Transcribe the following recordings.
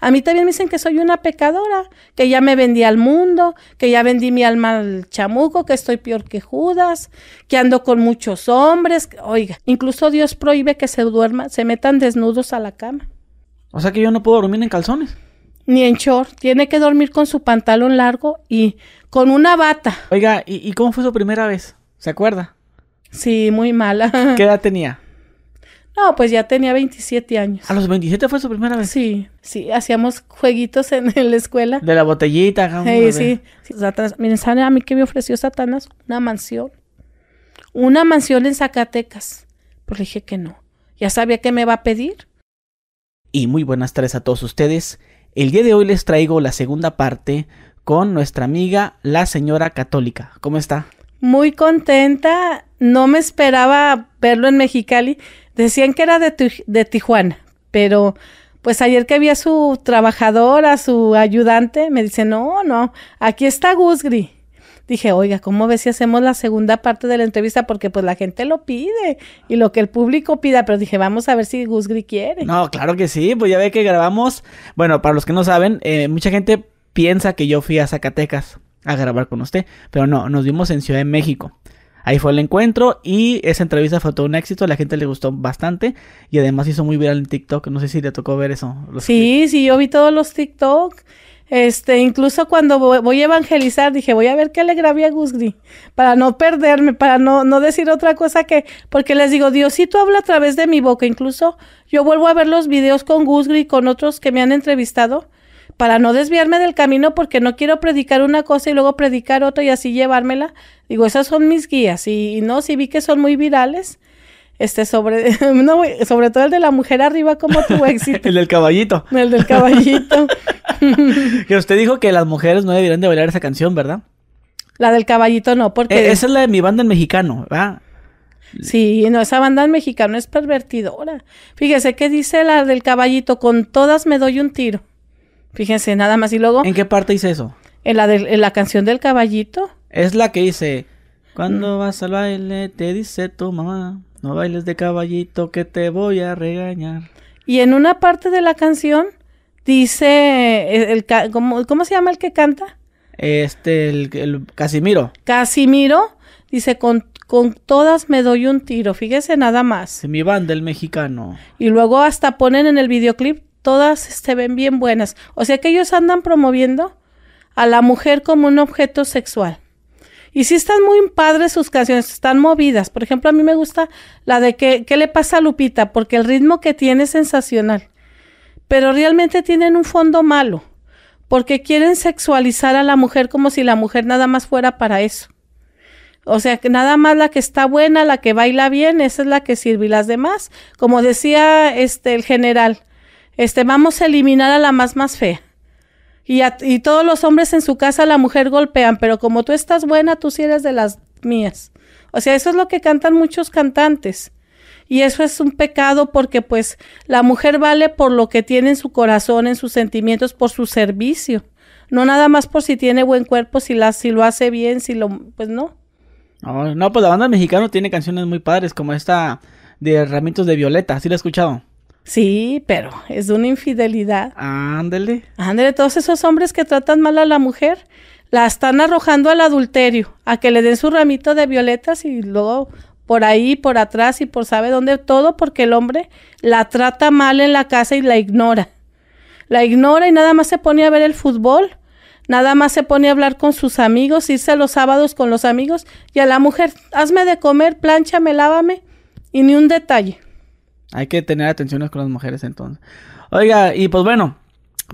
A mí también me dicen que soy una pecadora, que ya me vendí al mundo, que ya vendí mi alma al chamuco, que estoy peor que Judas, que ando con muchos hombres. Oiga, incluso Dios prohíbe que se duerman, se metan desnudos a la cama. O sea que yo no puedo dormir en calzones. Ni en short, tiene que dormir con su pantalón largo y con una bata. Oiga, ¿y, y cómo fue su primera vez? ¿Se acuerda? Sí, muy mala. ¿Qué edad tenía? No, pues ya tenía 27 años. ¿A los 27 fue su primera vez? Sí, sí, hacíamos jueguitos en, en la escuela. De la botellita. acá, Sí, sí. sí. Satanás- Miren, ¿saben a mí que me ofreció Satanás? Una mansión. Una mansión en Zacatecas. Pues le dije que no. Ya sabía que me va a pedir. Y muy buenas tardes a todos ustedes. El día de hoy les traigo la segunda parte con nuestra amiga la señora católica. ¿Cómo está? Muy contenta. No me esperaba verlo en Mexicali. Decían que era de, de Tijuana. Pero pues ayer que vi a su trabajadora, a su ayudante, me dice, no, no, aquí está Gusgri. Dije, oiga, ¿cómo ves si hacemos la segunda parte de la entrevista? Porque pues la gente lo pide y lo que el público pida, pero dije, vamos a ver si Gusgri quiere. No, claro que sí, pues ya ve que grabamos. Bueno, para los que no saben, eh, mucha gente piensa que yo fui a Zacatecas a grabar con usted, pero no, nos vimos en Ciudad de México. Ahí fue el encuentro y esa entrevista fue todo un éxito, a la gente le gustó bastante y además hizo muy viral en TikTok, no sé si le tocó ver eso. Sí, sí, yo vi todos los TikTok. Este, incluso cuando voy, a evangelizar, dije, voy a ver qué le grabé a Gusgri, para no perderme, para no, no decir otra cosa que, porque les digo, Diosito habla a través de mi boca, incluso yo vuelvo a ver los videos con Gusgri y con otros que me han entrevistado, para no desviarme del camino, porque no quiero predicar una cosa y luego predicar otra y así llevármela. Digo, esas son mis guías, y, y no, si vi que son muy virales, este, sobre, no, sobre todo el de la mujer arriba, como tuvo éxito. El del caballito. El del caballito. Que usted dijo que las mujeres no deberían de bailar esa canción, ¿verdad? La del caballito no, porque Eh, esa es la de mi banda en mexicano, ¿verdad? sí, no, esa banda en mexicano es pervertidora. Fíjese que dice la del caballito, con todas me doy un tiro. Fíjense, nada más. Y luego, ¿En qué parte dice eso? en la, en la canción del caballito, Es la que dice, cuando vas al baile te dice tu mamá, no bailes de caballito que te voy a regañar. y en una parte de la canción dice, el, el ca- ¿cómo, cómo se llama el que canta? Este, el, el Casimiro, Casimiro, dice, con, con todas me doy un tiro. Fíjese nada más. mi banda el mexicano. Y luego hasta ponen en el videoclip, todas se ven bien buenas. O sea que ellos andan promoviendo a la mujer como un objeto sexual. Y sí están muy padres sus canciones, están movidas. Por ejemplo, a mí me gusta la de que, ¿qué le pasa a Lupita? Porque el ritmo que tiene es sensacional. Pero realmente tienen un fondo malo. Porque quieren sexualizar a la mujer como si la mujer nada más fuera para eso. O sea, que nada más la que está buena, la que baila bien, esa es la que sirve. Y las demás, como decía este el general, este, vamos a eliminar a la más más fea. Y, a- y todos los hombres en su casa la mujer golpean, pero como tú estás buena, tú sí eres de las mías. O sea, eso es lo que cantan muchos cantantes. Y eso es un pecado porque pues la mujer vale por lo que tiene en su corazón, en sus sentimientos, por su servicio. No nada más por si tiene buen cuerpo, si, la, si lo hace bien, si lo... Pues no. No, pues la banda mexicano tiene canciones muy padres como esta de Ramitos de Violeta, ¿sí la he escuchado? Sí, pero es de una infidelidad. Ándele. Ándale, todos esos hombres que tratan mal a la mujer, la están arrojando al adulterio, a que le den su ramito de violetas y luego por ahí, por atrás y por sabe dónde, todo porque el hombre la trata mal en la casa y la ignora. La ignora y nada más se pone a ver el fútbol, nada más se pone a hablar con sus amigos, irse los sábados con los amigos y a la mujer, hazme de comer, plánchame, lávame y ni un detalle. Hay que tener atenciones con las mujeres entonces. Oiga, y pues bueno,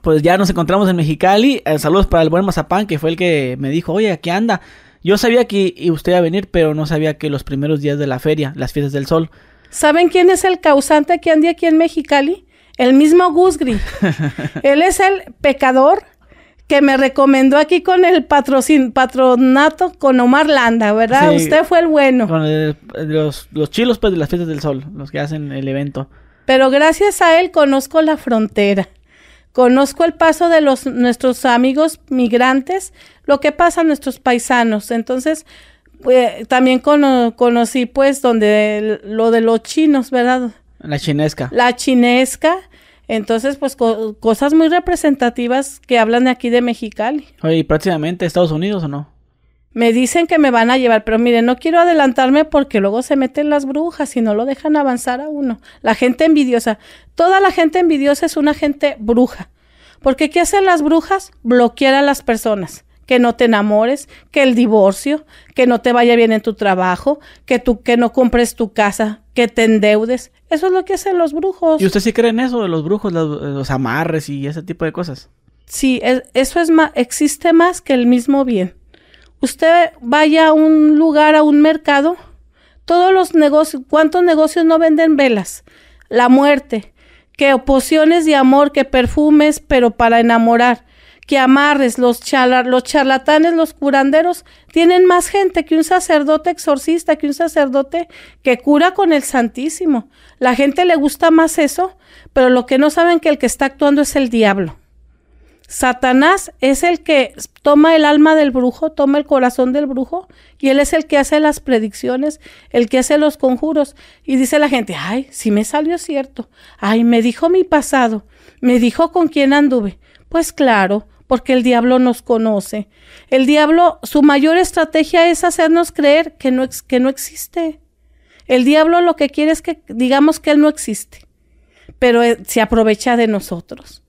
pues ya nos encontramos en Mexicali. Eh, saludos para el buen Mazapán, que fue el que me dijo, oye, aquí anda. Yo sabía que usted iba a venir, pero no sabía que los primeros días de la feria, las fiestas del sol. ¿Saben quién es el causante que anda aquí en Mexicali? El mismo Gusgri. Él es el pecador que me recomendó aquí con el patrocin patronato con Omar Landa, ¿verdad? Sí. Usted fue el bueno. Con el- los, los chilos, pues, de las fiestas del sol, los que hacen el evento. Pero gracias a él conozco la frontera. Conozco el paso de los nuestros amigos migrantes, lo que pasa a nuestros paisanos. Entonces, eh, también cono- conocí pues donde el- lo de los chinos, ¿verdad? La chinesca. La chinesca, Entonces, pues co- cosas muy representativas que hablan de aquí de Mexicali. Oye, ¿y próximamente Estados Unidos o no? Me dicen que me van a llevar, pero miren, no quiero adelantarme porque luego se meten las brujas y no lo dejan avanzar a uno. La gente envidiosa, toda la gente envidiosa es una gente bruja. Porque ¿qué hacen las brujas? Bloquear a las personas. Que no te enamores, que el divorcio, que no te vaya bien en tu trabajo, que tú que no compres tu casa, que te endeudes. Eso es lo que hacen los brujos. ¿Y usted sí cree en eso de los brujos, los, los amarres y ese tipo de cosas? Sí, es- eso es más, existe más que el mismo bien. Usted vaya a un lugar, a un mercado, todos los negocios, ¿cuántos negocios no venden velas? La muerte, que pociones de amor, que perfumes, pero para enamorar, que amarres, los, los charlatanes, los curanderos, tienen más gente que un sacerdote exorcista, que un sacerdote que cura con el Santísimo. La gente le gusta más eso, pero lo que no saben que el que está actuando es el diablo. Satanás es el que toma el alma del brujo, toma el corazón del brujo y él es el que hace las predicciones, el que hace los conjuros. Y dice la gente, ay, si me salió cierto, ay, me dijo mi pasado, me dijo con quién anduve. Pues claro, porque el diablo nos conoce. El diablo, su mayor estrategia es hacernos creer que no, que no existe. El diablo lo que quiere es que digamos que él no existe, pero eh, se aprovecha de nosotros.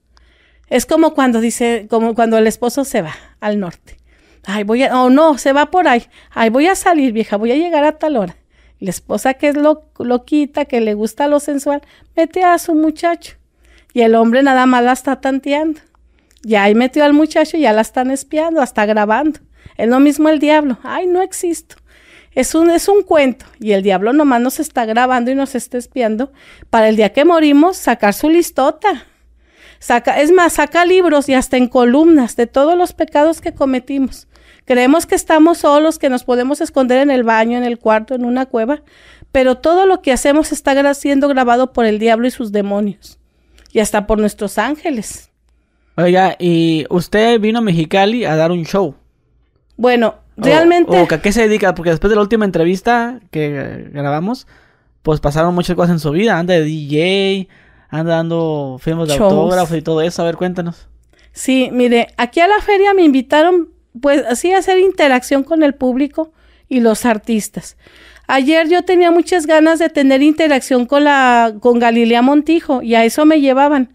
Es como cuando dice, como cuando el esposo se va al norte. Ay, voy a, oh no, se va por ahí. Ay, voy a salir, vieja, voy a llegar a tal hora. La esposa que es lo, loquita, que le gusta lo sensual, mete a su muchacho. Y el hombre nada más la está tanteando. Ya ahí metió al muchacho ya la están espiando, hasta grabando. Es lo mismo el diablo. Ay, no existo. Es un, es un cuento. Y el diablo nomás nos está grabando y nos está espiando para el día que morimos sacar su listota. Saca, es más, saca libros y hasta en columnas de todos los pecados que cometimos. Creemos que estamos solos, que nos podemos esconder en el baño, en el cuarto, en una cueva, pero todo lo que hacemos está siendo grabado por el diablo y sus demonios, y hasta por nuestros ángeles. Oiga, y usted vino a Mexicali a dar un show. Bueno, O- realmente... O, ¿A qué se dedica? Porque después de la última entrevista que grabamos, pues pasaron muchas cosas en su vida. Anda de DJ, anda dando firmas de Shows. autógrafos y todo eso. A ver, cuéntanos. Sí, mire, aquí a la feria me invitaron, pues así a hacer interacción con el público y los artistas. Ayer yo tenía muchas ganas de tener interacción con la con Galilea Montijo y a eso me llevaban.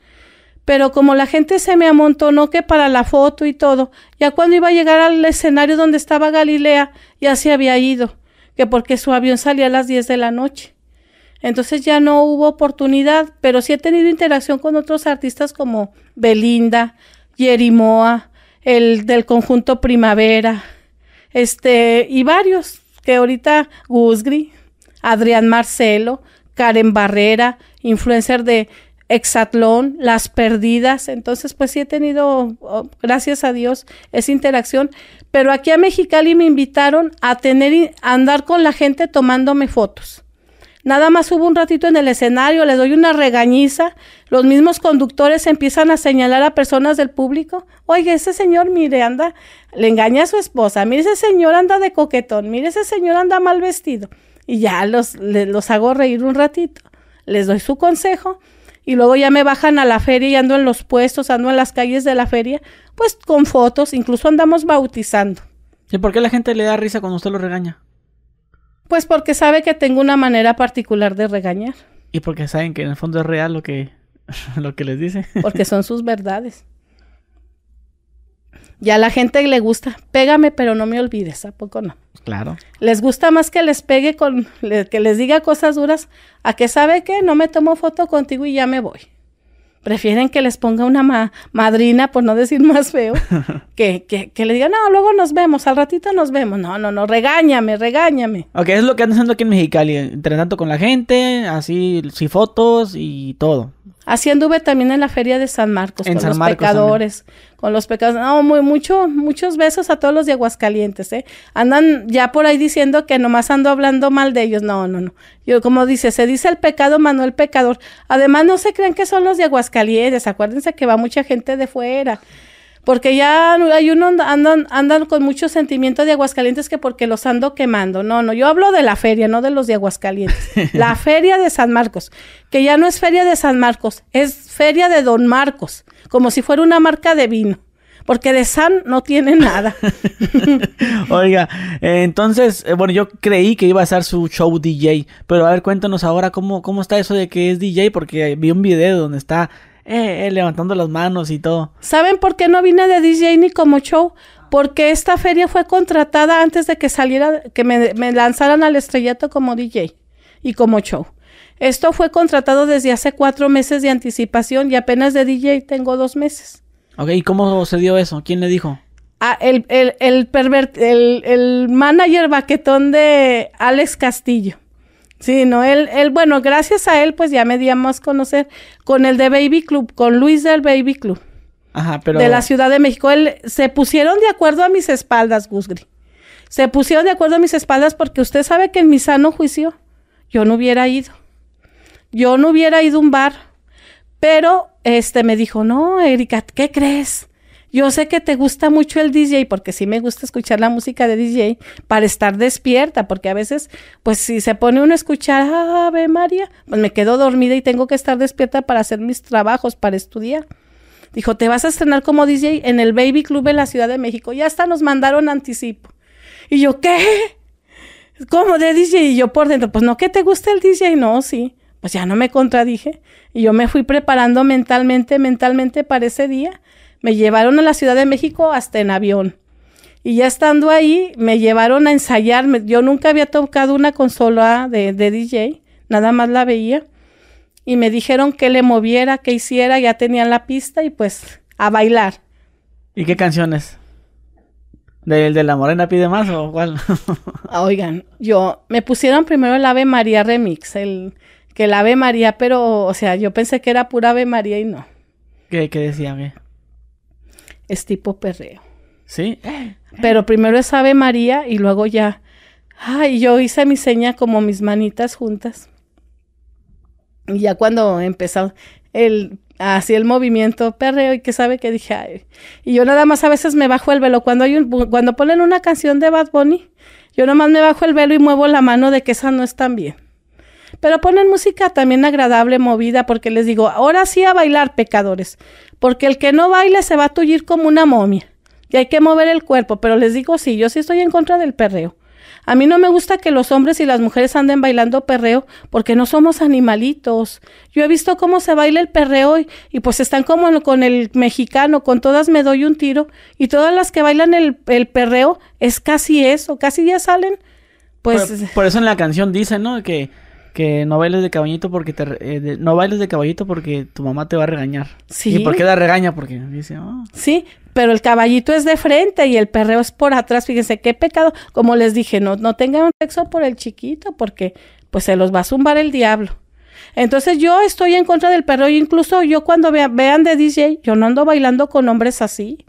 Pero como la gente se me amontonó que para la foto y todo, ya cuando iba a llegar al escenario donde estaba Galilea, ya se había ido, que porque su avión salía a las 10 de la noche. Entonces ya no hubo oportunidad, pero sí he tenido interacción con otros artistas como Belinda, Yerimoa, el del conjunto Primavera, este, y varios, que ahorita Gusgri, Adrián Marcelo, Karen Barrera, influencer de Exatlón, Las Perdidas, entonces pues sí he tenido, oh, gracias a Dios, esa interacción, pero aquí a Mexicali me invitaron a tener, a andar con la gente tomándome fotos. Nada más hubo un ratito en el escenario, les doy una regañiza, los mismos conductores empiezan a señalar a personas del público, oye, ese señor, mire, anda, le engaña a su esposa, mire, ese señor anda de coquetón, mire, ese señor anda mal vestido. Y ya los, le- los hago reír un ratito, les doy su consejo y luego ya me bajan a la feria y ando en los puestos, ando en las calles de la feria, pues con fotos, incluso andamos bautizando. ¿Y por qué la gente le da risa cuando usted lo regaña? Pues porque sabe que tengo una manera particular de regañar. Y porque saben que en el fondo es real lo que, lo que les dice. porque son sus verdades. Ya a la gente le gusta, pégame, pero no me olvides, ¿a poco no? Claro. Les gusta más que les pegue con, le- que les diga cosas duras, a que sabe que no me tomo foto contigo y ya me voy. Prefieren que les ponga una ma- madrina, por no decir más feo, que, que, que le diga, no, luego nos vemos, al ratito nos vemos. No, no, no, regáñame, regáñame. Ok, es lo que andan haciendo aquí en Mexicali. Entre tanto con la gente, así, sí, fotos y todo. Así anduve también en la feria de San Marcos En con San los Marcos pecadores, con los pecados. No, muy, mucho, muchos besos a todos los de Aguascalientes, ¿eh? Andan ya por ahí diciendo que nomás ando hablando mal de ellos. No, no, no. Yo, como dice, se dice el pecado, Manuel pecador. Además, no se creen que son los de Aguascalientes. Acuérdense que va mucha gente de fuera. Porque ya hay uno andan, andan con mucho sentimiento de Aguascalientes que porque los ando quemando. No, no, yo hablo de la feria, no de los de Aguascalientes. la feria de San Marcos, que ya no es feria de San Marcos, es feria de Don Marcos, como si fuera una marca de vino. Porque de San no tiene nada. Oiga, eh, entonces, eh, bueno, yo creí que iba a ser su show DJ, pero a ver, cuéntanos ahora cómo, cómo está eso de que es DJ, porque vi un video donde está eh, levantando las manos y todo. ¿Saben por qué no vine de DJ ni como show? Porque esta feria fue contratada antes de que saliera, que me, me lanzaran al estrellato como DJ y como show. Esto fue contratado desde hace cuatro meses de anticipación y apenas de DJ tengo dos meses. Ok, ¿y cómo se dio eso? ¿Quién le dijo? Ah, el, el, el, el, el manager baquetón de Alex Castillo. Sí, no, él, él, bueno, gracias a él, pues ya me a conocer con el de Baby Club, con Luis del Baby Club. Ajá, pero. De la Ciudad de México. Él, se pusieron de acuerdo a mis espaldas, Gusgri. Se pusieron de acuerdo a mis espaldas porque usted sabe que en mi sano juicio yo no hubiera ido. Yo no hubiera ido a un bar. Pero este me dijo, no, Erika, ¿qué crees? Yo sé que te gusta mucho el DJ, porque sí me gusta escuchar la música de DJ para estar despierta, porque a veces, pues si se pone uno a escuchar Ave María, pues me quedo dormida y tengo que estar despierta para hacer mis trabajos, para estudiar. Dijo, te vas a estrenar como DJ en el Baby Club de la Ciudad de México. Ya hasta nos mandaron anticipo. Y yo, ¿qué? ¿Cómo de DJ? Y yo por dentro, pues no, que te gusta el DJ? No, sí. Pues ya no me contradije. Y yo me fui preparando mentalmente, mentalmente para ese día. Me llevaron a la Ciudad de México hasta en avión. Y ya estando ahí, me llevaron a ensayar. Yo nunca había tocado una consola de, de DJ, nada más la veía. Y me dijeron que le moviera, que hiciera, ya tenían la pista y pues a bailar. ¿Y qué canciones? ¿Del de la Morena pide más o cuál? Oigan, yo me pusieron primero el Ave María Remix, el que el Ave María, pero, o sea, yo pensé que era pura Ave María y no. ¿Qué, qué decía? Es tipo perreo. ¿Sí? Pero primero es Ave María y luego ya. Ay, yo hice mi seña como mis manitas juntas. Y ya cuando empezó el así el movimiento perreo y que sabe que dije, ay. y yo nada más a veces me bajo el velo cuando hay un cuando ponen una canción de Bad Bunny, yo nada más me bajo el velo y muevo la mano de que esa no es tan bien. Pero ponen música también agradable, movida, porque les digo, ahora sí a bailar, pecadores, porque el que no baile se va a tullir como una momia, y hay que mover el cuerpo, pero les digo, sí, yo sí estoy en contra del perreo. A mí no me gusta que los hombres y las mujeres anden bailando perreo porque no somos animalitos. Yo he visto cómo se baila el perreo y, pues están como con el mexicano, con todas me doy un tiro y todas las que bailan el, el perreo es casi eso, casi ya salen. Pues por, por eso en la canción dice, ¿no? Que que no bailes de caballito porque te eh, no bailes de caballito porque tu mamá te va a regañar. Sí. ¿Y por qué la regaña? Porque dice, oh. Sí, pero el caballito es de frente y el perreo es por atrás. Fíjense qué pecado. Como les dije, no, no tengan sexo por el chiquito porque pues se los va a zumbar el diablo. Entonces yo estoy en contra del perreo. Incluso yo cuando vean de DJ, yo no ando bailando con hombres así.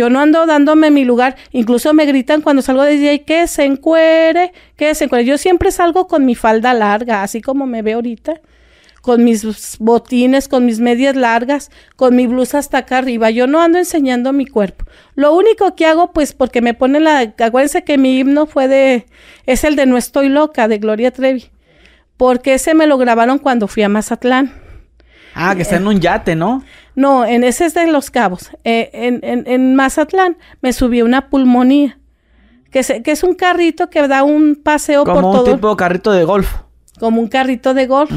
Yo no ando dándome mi lugar. Incluso me gritan cuando salgo de DJ que se encuere, que se encuere. Yo siempre salgo con mi falda larga, así como me veo ahorita. Con mis botines, con mis medias largas, con mi blusa hasta acá arriba. Yo no ando enseñando mi cuerpo. Lo único que hago, pues, porque me ponen la. Acuérdense que mi himno fue de. Es el de No Estoy Loca, de Gloria Trevi. Porque ese me lo grabaron cuando fui a Mazatlán. Ah, que está en un yate, ¿no? No, en ese es de Los Cabos. Eh, en, en, en, Mazatlán me subí una pulmonía, que, que es un carrito que da un paseo por todo. Como un tipo de carrito de golf. Como un carrito de golf.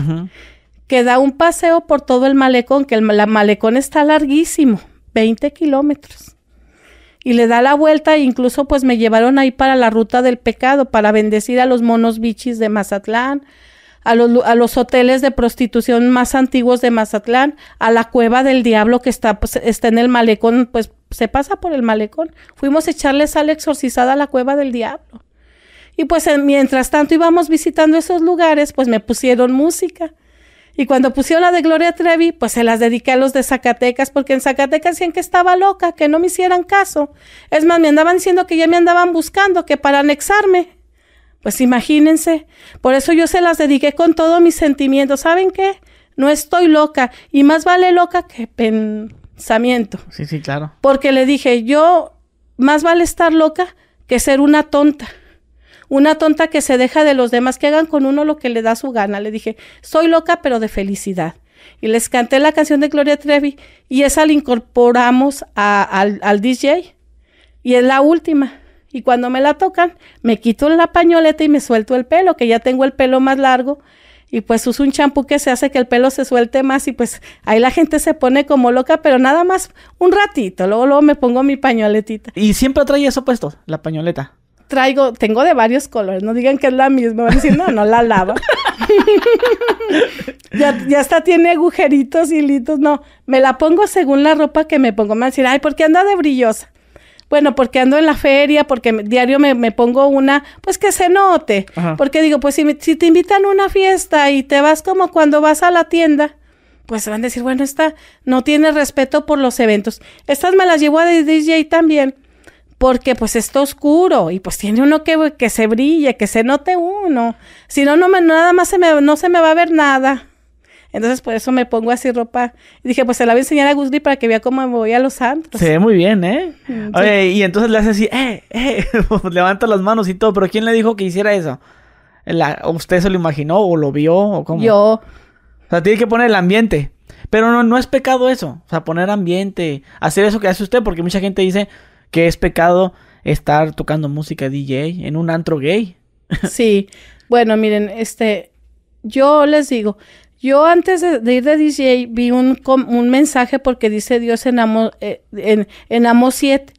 Que da un paseo por todo el malecón, que el malecón está larguísimo, 20 kilómetros. Y le da la vuelta, e incluso pues me llevaron ahí para la ruta del pecado, para bendecir a los monos bichis de Mazatlán, a los, a los hoteles de prostitución más antiguos de Mazatlán, a la cueva del diablo que está, pues, está en el malecón, pues se pasa por el malecón. Fuimos a echarle sal exorcizada a la cueva del diablo. Y pues mientras tanto íbamos visitando esos lugares, pues me pusieron música. Y cuando pusieron la de Gloria Trevi, pues se las dediqué a los de Zacatecas, porque en Zacatecas decían que estaba loca, que no me hicieran caso. Es más, me andaban diciendo que ya me andaban buscando, que para anexarme. Pues imagínense, por eso yo se las dediqué con todo mi sentimiento. ¿Saben qué? No estoy loca y más vale loca que pen pensamiento. Sí, sí, claro. Porque le dije, yo, más vale estar loca que ser una tonta. Una tonta que se deja de los demás, que hagan con uno lo que le da su gana. Le dije, soy loca, pero de felicidad. Y les canté la canción de Gloria Trevi y esa la incorporamos al, al DJ. Y es la última. Y cuando me la tocan, me quito la pañoleta y me suelto el pelo, que ya tengo el pelo más largo. Y pues uso un champú que se hace que el pelo se suelte más y pues ahí la gente se pone como loca, pero nada más un ratito. Luego, luego me pongo mi pañoletita. ¿Y siempre trae eso puesto, la pañoleta? Traigo, tengo de varios colores, no digan que es la misma, van a decir, no, no la lava. ya, ya hasta tiene agujeritos, y hilitos, no, me la pongo según la ropa que me pongo. Me van a decir, ay, ¿por qué anda de brillosa? Bueno, porque ando en la feria, porque diario me, pongo una, pues que se note. Porque digo, pues si, si te invitan a una fiesta y te vas como cuando vas a la tienda, pues van a decir, bueno, esta no tiene respeto por los eventos. Estas me las llevo a DJ también, porque pues está oscuro y pues tiene uno que, que se brille, que se note uno. Si no, no me, nada más se me, no se me va a ver nada. Entonces por eso me pongo así ropa. Y dije, pues se la voy a enseñar a Gusli para que vea cómo me voy a los santos. Se ve muy bien, ¿eh? Mm, Oye, y entonces le hace así, eh, eh, levanta las manos y todo. Pero ¿quién le dijo que hiciera eso? ¿Usted se lo imaginó o lo vio o cómo? Yo. O sea, tiene que poner el ambiente. Pero no, no es pecado eso. O sea, poner ambiente, hacer eso que hace usted, porque mucha gente dice que es pecado estar tocando música DJ en un antro gay. Sí. Bueno, miren, este, yo les digo, yo antes de, ir de DJ vi un, un, mensaje porque dice Dios en Amos, eh, en, Amos 7.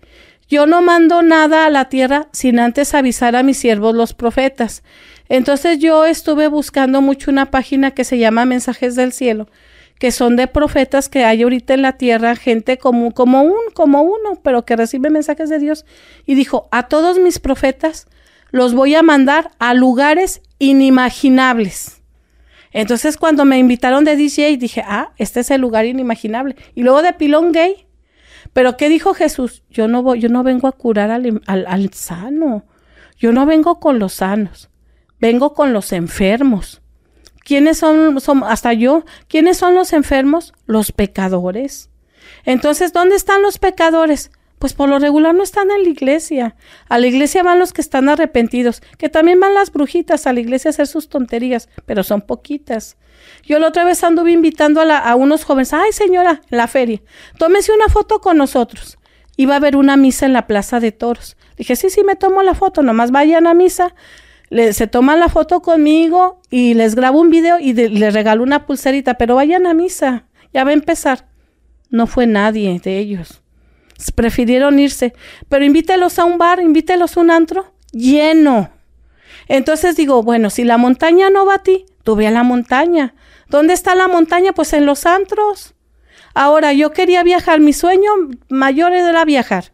Yo no mando nada a la tierra sin antes avisar a mis siervos los profetas. Entonces yo estuve buscando mucho una página que se llama Mensajes del Cielo, que son de profetas que hay ahorita en la tierra, gente como, como un, como uno, pero que recibe mensajes de Dios. Y dijo, a todos mis profetas los voy a mandar a lugares inimaginables. Entonces cuando me invitaron de DJ dije, ah, este es el lugar inimaginable. Y luego de pilón gay. Pero ¿qué dijo Jesús? Yo no voy, yo no vengo a curar al, al, sano. Yo no vengo con los sanos. Vengo con los enfermos. ¿Quiénes son, son, hasta yo, quiénes son los enfermos? Los pecadores. Entonces, ¿dónde están los pecadores? Pues por lo regular no están en la iglesia. A la iglesia van los que están arrepentidos, que también van las brujitas a la iglesia a hacer sus tonterías, pero son poquitas. Yo la otra vez anduve invitando a, a unos jóvenes, ay señora, en la feria, tómese una foto con nosotros. Iba a haber una misa en la Plaza de Toros. Dije, sí, sí, me tomo la foto, nomás vayan a misa, se toman la foto conmigo y les grabo un video y les regalo una pulserita, pero vayan a misa, ya va a empezar. No fue nadie de ellos prefirieron irse. Pero invítelos a un bar, invítelos a un antro lleno. Entonces digo, bueno, si la montaña no va a ti, tú ve a la montaña. ¿Dónde está la montaña? Pues en los antros. Ahora, yo quería viajar, mi sueño mayor era viajar.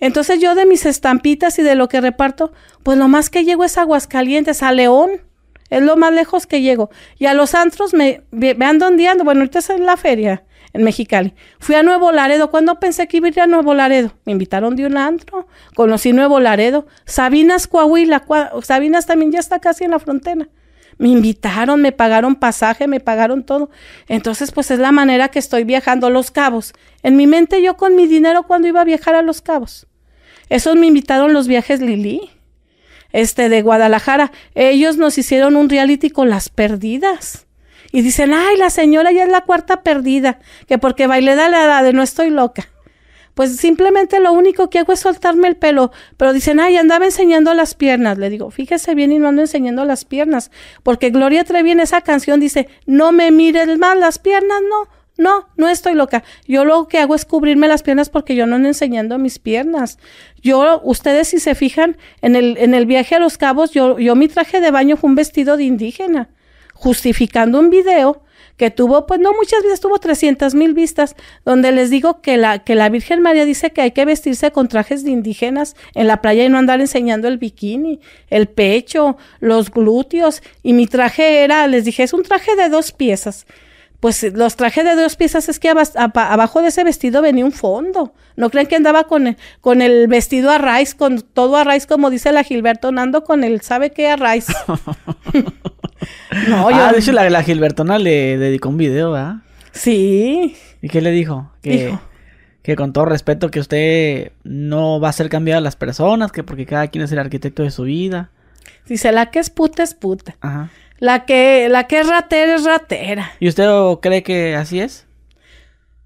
Entonces yo de mis estampitas y de lo que reparto, pues lo más que llego es Aguascalientes, a León. Es lo más lejos que llego. Y a los antros me, me ando ondeando. Bueno, ahorita es en la feria en Mexicali. Fui a Nuevo Laredo. ¿Cuándo pensé que iba a ir a Nuevo Laredo? Me invitaron de un antro. Conocí Nuevo Laredo. Sabinas, Coahuila. Sabinas también ya está casi en la frontera. Me invitaron, me pagaron pasaje, me pagaron todo. Entonces, pues es la manera que estoy viajando. Los Cabos. En mi mente yo con mi dinero cuando iba a viajar a Los Cabos. Esos me invitaron los viajes Lili. Este de Guadalajara. Ellos nos hicieron un reality con las perdidas. Y dicen, ay, la señora ya es la cuarta perdida, que porque bailé de la edad de no estoy loca. Pues simplemente lo único que hago es soltarme el pelo. Pero dicen, ay, andaba enseñando las piernas. Le digo, fíjese bien y no ando enseñando las piernas. Porque Gloria Trevi en esa canción dice, no me mires más las piernas, no. No, no estoy loca. Yo lo que hago es cubrirme las piernas porque yo no ando enseñando mis piernas. Yo, ustedes si se fijan, en el, en el viaje a los cabos, yo, yo mi traje de baño fue un vestido de indígena justificando un video que tuvo, pues no muchas vistas, tuvo 300 mil vistas, donde les digo que la, que la Virgen María dice que hay que vestirse con trajes de indígenas en la playa y no andar enseñando el bikini, el pecho, los glúteos, y mi traje era, les dije, es un traje de dos piezas. Pues los trajes de dos piezas es que abajo de ese vestido venía un fondo. No creen que andaba con el, con el vestido a raíz, con todo a raíz, como dice la Gilberto, ando con el, ¿sabe qué a raíz? No, yo... Ah, de hecho la, la Gilbertona le dedicó un video, ¿verdad? Sí. ¿Y qué le dijo? Que, que con todo respeto que usted no va a hacer cambiar a las personas, que porque cada quien es el arquitecto de su vida. Dice, la que es puta es puta. Ajá. La que, la que es ratera es ratera. ¿Y usted cree que así es?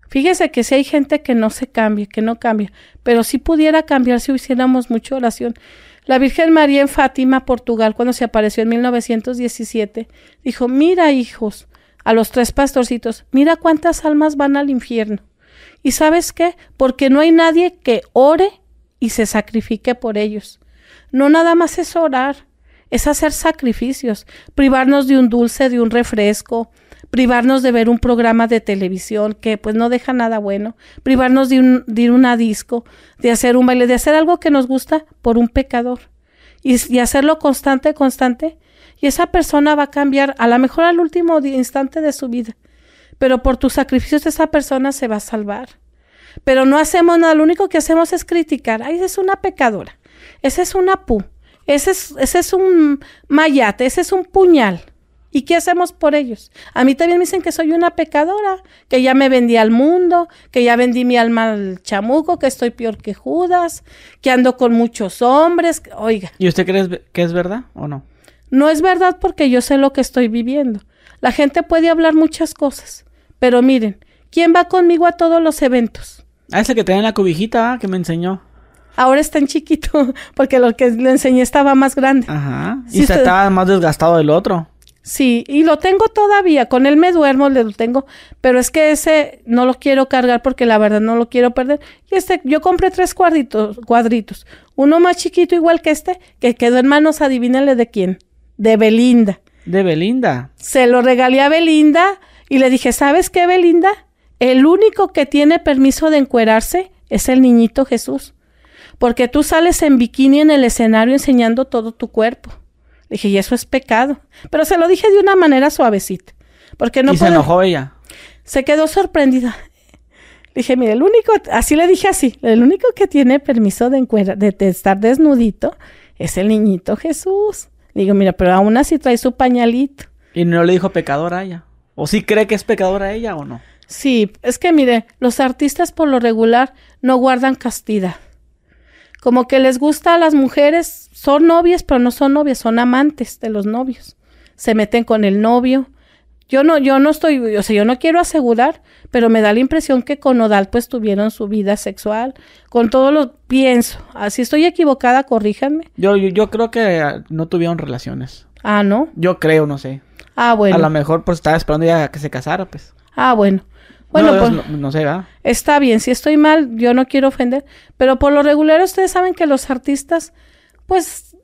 Fíjese que si hay gente que no se cambia, que no cambia, pero si pudiera cambiar si hiciéramos mucha oración. La Virgen María en Fátima, Portugal, cuando se apareció en 1917, dijo, mira hijos, a los tres pastorcitos, mira cuántas almas van al infierno. ¿Y sabes qué? Porque no hay nadie que ore y se sacrifique por ellos. No nada más es orar, es hacer sacrificios, privarnos de un dulce, de un refresco, privarnos de ver un programa de televisión que pues no deja nada bueno, privarnos de, un, de ir a una disco, de hacer un baile, de hacer algo que nos gusta por un pecador y, hacerlo constante, constante. Y esa persona va a cambiar a lo mejor al último instante de su vida, pero por tus sacrificios esa persona se va a salvar. Pero no hacemos nada, lo único que hacemos es criticar. Ay, esa es una pecadora, esa es una pu, ese es, ese es un mayate, ese es un puñal. ¿Y qué hacemos por ellos? A mí también me dicen que soy una pecadora, que ya me vendí al mundo, que ya vendí mi alma al chamuco, que estoy peor que Judas, que ando con muchos hombres. Oiga, ¿Y usted cree que es verdad o no? no es verdad porque yo sé lo que estoy viviendo. La gente puede hablar muchas cosas, pero miren, ¿quién va conmigo a todos los eventos? Ah, ese que tenía en la cobijita ah, que me enseñó. Ahora está en chiquito, porque lo que le enseñé estaba más grande. Ajá. Y se usted- estaba más desgastado del otro. Sí, y lo tengo todavía, con él me duermo, le lo tengo, pero es que ese no lo quiero cargar porque la verdad no lo quiero perder. Y este, yo compré tres cuadritos, cuadritos, uno más chiquito igual que este, que quedó en manos, adivínenle de quién, de Belinda. De Belinda. Se lo regalé a Belinda y le dije, ¿sabes qué, Belinda? El único que tiene permiso de encuerarse es el niñito Jesús, porque tú sales en bikini en el escenario enseñando todo tu cuerpo. Dije, y eso es pecado. Pero se lo dije de una manera suavecita. Porque no y se enojó ella. Se quedó sorprendida. Dije, mire, el único, así le dije así, el único que tiene permiso de, encuera- de, de estar desnudito es el niñito Jesús. Le digo, mira, pero aún así trae su pañalito. Y no le dijo pecadora a ella. ¿O sí cree que es pecadora ella o no? Sí, es que mire, los artistas por lo regular no guardan castidad. Como que les gusta a las mujeres, son novias, pero no son novias, son amantes de los novios. Se meten con el novio. Yo no, yo no estoy, o sea, yo no quiero asegurar, pero me da la impresión que con Odal pues tuvieron su vida sexual. Con todo lo pienso. Así estoy equivocada, corríjanme. Yo, yo, yo creo que ah, no tuvieron relaciones. Ah, no. Yo creo, no sé. Ah, bueno. A lo mejor pues estaba esperando ya a que se casara, pues. Ah, bueno. Bueno, no, pues. no, no sé, ¿verdad? Está bien, si estoy mal, yo no quiero ofender, pero por lo regular ustedes saben que los artistas, pues,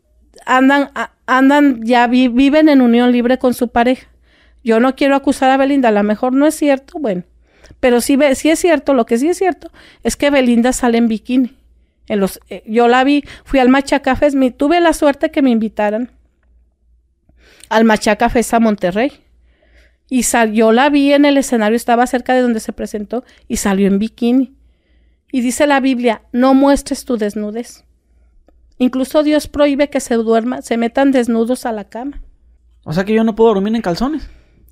andan, a- andan, ya vi- viven en unión libre con su pareja. Yo no quiero acusar a Belinda, a lo mejor no es cierto, bueno, pero sí, sí es cierto, lo que sí es cierto es que Belinda sale en bikini. En los, eh, yo la vi, fui al Machacafés, mi, tuve la suerte que me invitaran al Machacafés a Monterrey. Y sal, yo la vi en el escenario, estaba cerca de donde se presentó y salió en bikini. Y dice la Biblia, no muestres tu desnudez. Incluso Dios prohíbe que se duerma, se metan desnudos a la cama. O sea que yo no puedo dormir en calzones.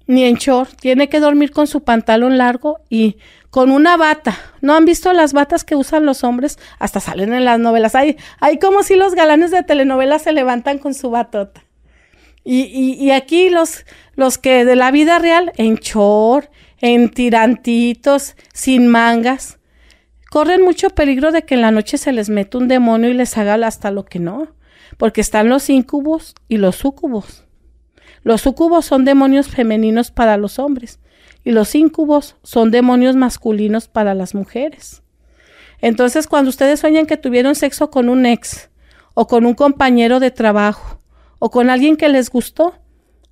Ni en short, tiene que dormir con su pantalón largo y con una bata. ¿No han visto las batas que usan los hombres? Hasta salen en las novelas. Hay, hay como si los galanes de telenovelas se levantan con su batota. Y, y, y aquí los, los que de la vida real, en short, en tirantitos, sin mangas, corren mucho peligro de que en la noche se les meta un demonio y les haga hasta lo que no. Porque están los incubos y los súcubos. Los sucubos son demonios femeninos para los hombres y los incubos son demonios masculinos para las mujeres. Entonces, cuando ustedes sueñan que tuvieron sexo con un ex o con un compañero de trabajo o con alguien que les gustó,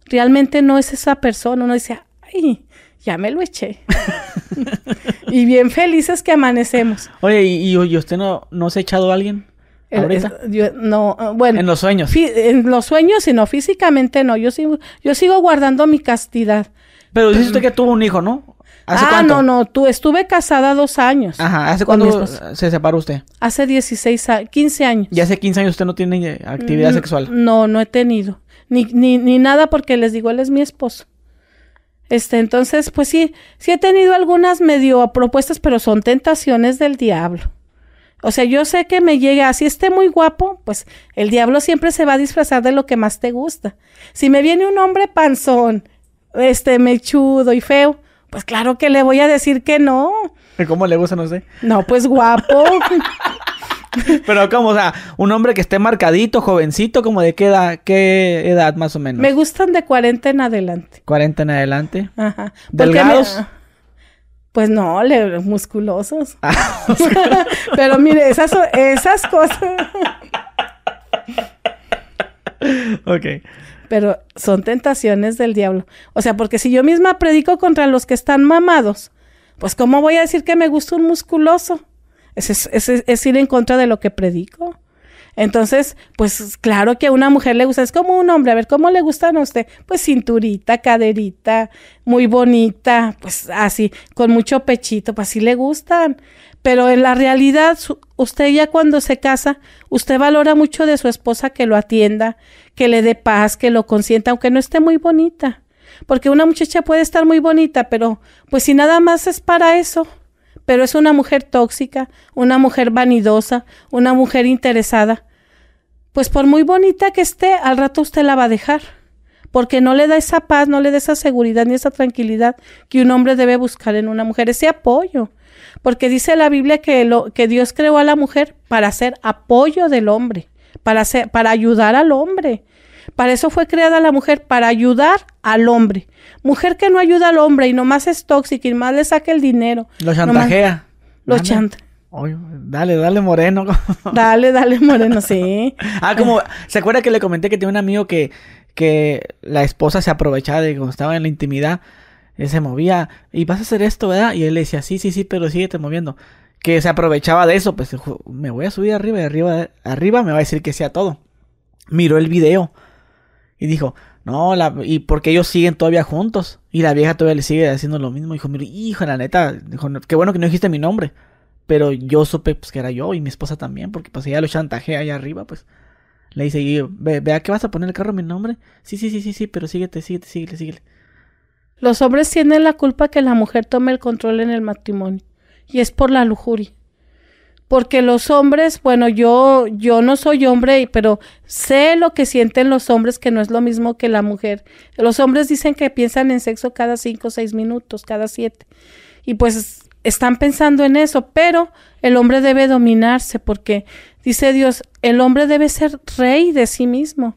realmente no es esa persona. Uno dice, ay, ya me lo eché. y bien felices que amanecemos. Oye, ¿y, y- usted no, no se ha echado a alguien? El- ¿Ahorita? yo- no, ah, bueno. En los sueños. En los sueños, sino físicamente no. Yo sigo, yo sigo guardando mi castidad. Pero dice usted que tuvo un hijo, ¿no? ¿Hace ah, cuánto? no, no, tú estuve casada dos años. Ajá, ¿hace esposo. se separó usted? Hace 16, a- 15 años. Y hace 15 años usted no tiene actividad Mm, sexual. No, no he tenido. Ni, ni, ni nada porque les digo, él es mi esposo. Este, entonces, pues sí, sí he tenido algunas medio propuestas, pero son tentaciones del diablo. O sea, yo sé que me llega, así esté muy guapo, pues el diablo siempre se va a disfrazar de lo que más te gusta. Si me viene un hombre panzón, este, mechudo y feo, pues claro que le voy a decir que no. ¿Cómo le gusta, no sé? No, pues guapo. Pero como, o sea, un hombre que esté marcadito, jovencito, como de qué edad, qué edad más o menos. Me gustan de 40 en adelante. 40 en adelante. Ajá. ¿Delgados? Pues no, le, musculosos. Ah, Pero mire, esas, esas cosas. ok. Pero son tentaciones del diablo. O sea, porque si yo misma predico contra los que están mamados, pues ¿cómo voy a decir que me gusta un musculoso? Es, es, ir en contra de lo que predico. Entonces, pues claro que a una mujer le gusta, es como un hombre, a ver, ¿cómo le gustan a usted? Pues cinturita, caderita, muy bonita, pues así, con mucho pechito, pues así le gustan. Pero en la realidad, usted ya cuando se casa, usted valora mucho de su esposa que lo atienda, que le dé paz, que lo consienta, aunque no esté muy bonita. Porque una muchacha puede estar muy bonita, pero pues si nada más es para eso, pero es una mujer tóxica, una mujer vanidosa, una mujer interesada, pues por muy bonita que esté, al rato usted la va a dejar, porque no le da esa paz, no le da esa seguridad ni esa tranquilidad que un hombre debe buscar en una mujer, ese apoyo. Porque dice la Biblia que, lo, que Dios creó a la mujer para ser apoyo del hombre, para, ser, para ayudar al hombre. Para eso fue creada la mujer, para ayudar al hombre. Mujer que no ayuda al hombre y nomás es tóxica y más le saca el dinero. Lo chantajea. lo chantajea. dale, dale moreno. dale, dale moreno, sí. ah, como, ¿se acuerda que le comenté que tiene un amigo que, que la esposa se aprovechaba de cuando estaba en la intimidad, él se movía, y vas a hacer esto, ¿verdad? Y él le decía, sí, sí, sí, pero síguete moviendo. Que se aprovechaba de eso, pues me voy a subir arriba y arriba, arriba me va a decir que sea todo. Miró el video y dijo, no, y porque ellos siguen todavía juntos. Y la vieja todavía le sigue haciendo lo mismo. Dijo, mira, hijo, la neta, dijo, qué bueno que no dijiste mi nombre. Pero yo supe pues, que era yo y mi esposa también, porque pues ella lo chantajea allá arriba, pues. Le dice, vea que vas a poner el carro mi nombre. Sí, sí, sí, sí, sí, pero síguete, síguete, síguete, síguete. Los hombres tienen la culpa que la mujer tome el control en el matrimonio. Y es por la lujuria porque los hombres, bueno, yo, yo no soy hombre, pero sé lo que sienten los hombres, que no es lo mismo que la mujer. Los hombres dicen que piensan en sexo cada cinco o seis minutos, cada siete. Y pues están pensando en eso, pero el hombre debe dominarse, porque dice Dios, el hombre debe ser rey de sí mismo.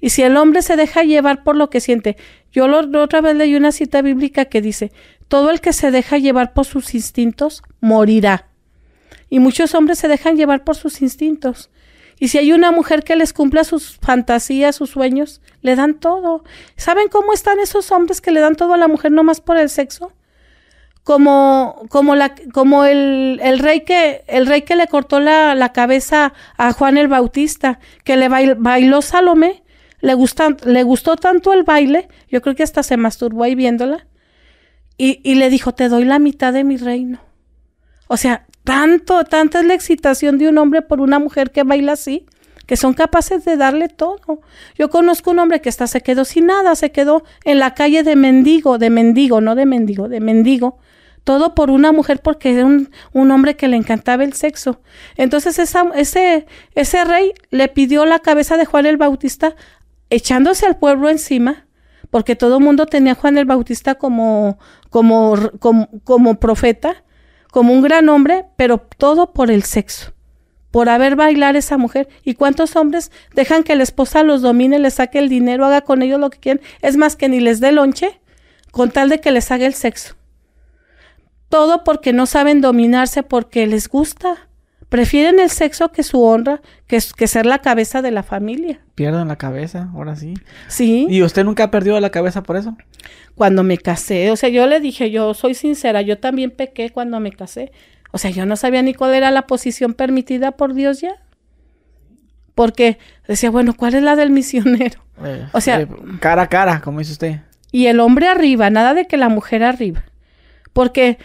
Y si el hombre se deja llevar por lo que siente, yo otra vez leí una cita bíblica que dice, todo el que se deja llevar por sus instintos morirá. Y muchos hombres se dejan llevar por sus instintos. Y si hay una mujer que les cumpla sus fantasías, sus sueños, le dan todo. ¿Saben cómo están esos hombres que le dan todo a la mujer nomás por el sexo? Como, como, el, rey que, el rey que le cortó la cabeza a Juan el Bautista, que le bailó Salomé, le, gustó tanto el baile, yo creo que hasta se masturbó ahí viéndola, y, le dijo, te doy la mitad de mi reino. O sea, tanto, tanta es la excitación de un hombre por una mujer que baila así, que son capaces de darle todo. Yo conozco un hombre que hasta se quedó sin nada, se quedó en la calle de mendigo, de mendigo, no de mendigo, de mendigo, todo por una mujer porque era un, hombre que le encantaba el sexo. Entonces ese, ese rey le pidió la cabeza de Juan el Bautista echándose al pueblo encima, porque todo el mundo tenía a Juan el Bautista como, como, como, profeta, como un gran hombre, pero todo por el sexo, por haber bailar esa mujer. ¿Y cuántos hombres dejan que la esposa los domine, les saque el dinero, haga con ellos lo que quieran? Es más que ni les dé lonche, con tal de que les haga el sexo. Todo porque no saben dominarse, porque les gusta. Prefieren el sexo que su honra, que, que ser la cabeza de la familia. Pierden la cabeza, ahora sí. Sí. ¿Y usted nunca ha perdido la cabeza por eso? cuando me casé. O sea, yo le dije, yo soy sincera, yo también pequé cuando me casé. O sea, yo no sabía ni cuál era la posición permitida por Dios ya. Porque decía, bueno, ¿cuál es la del misionero? Eh, o sea, eh, cara a cara, como dice usted. Y el hombre arriba, nada de que la mujer arriba. Porque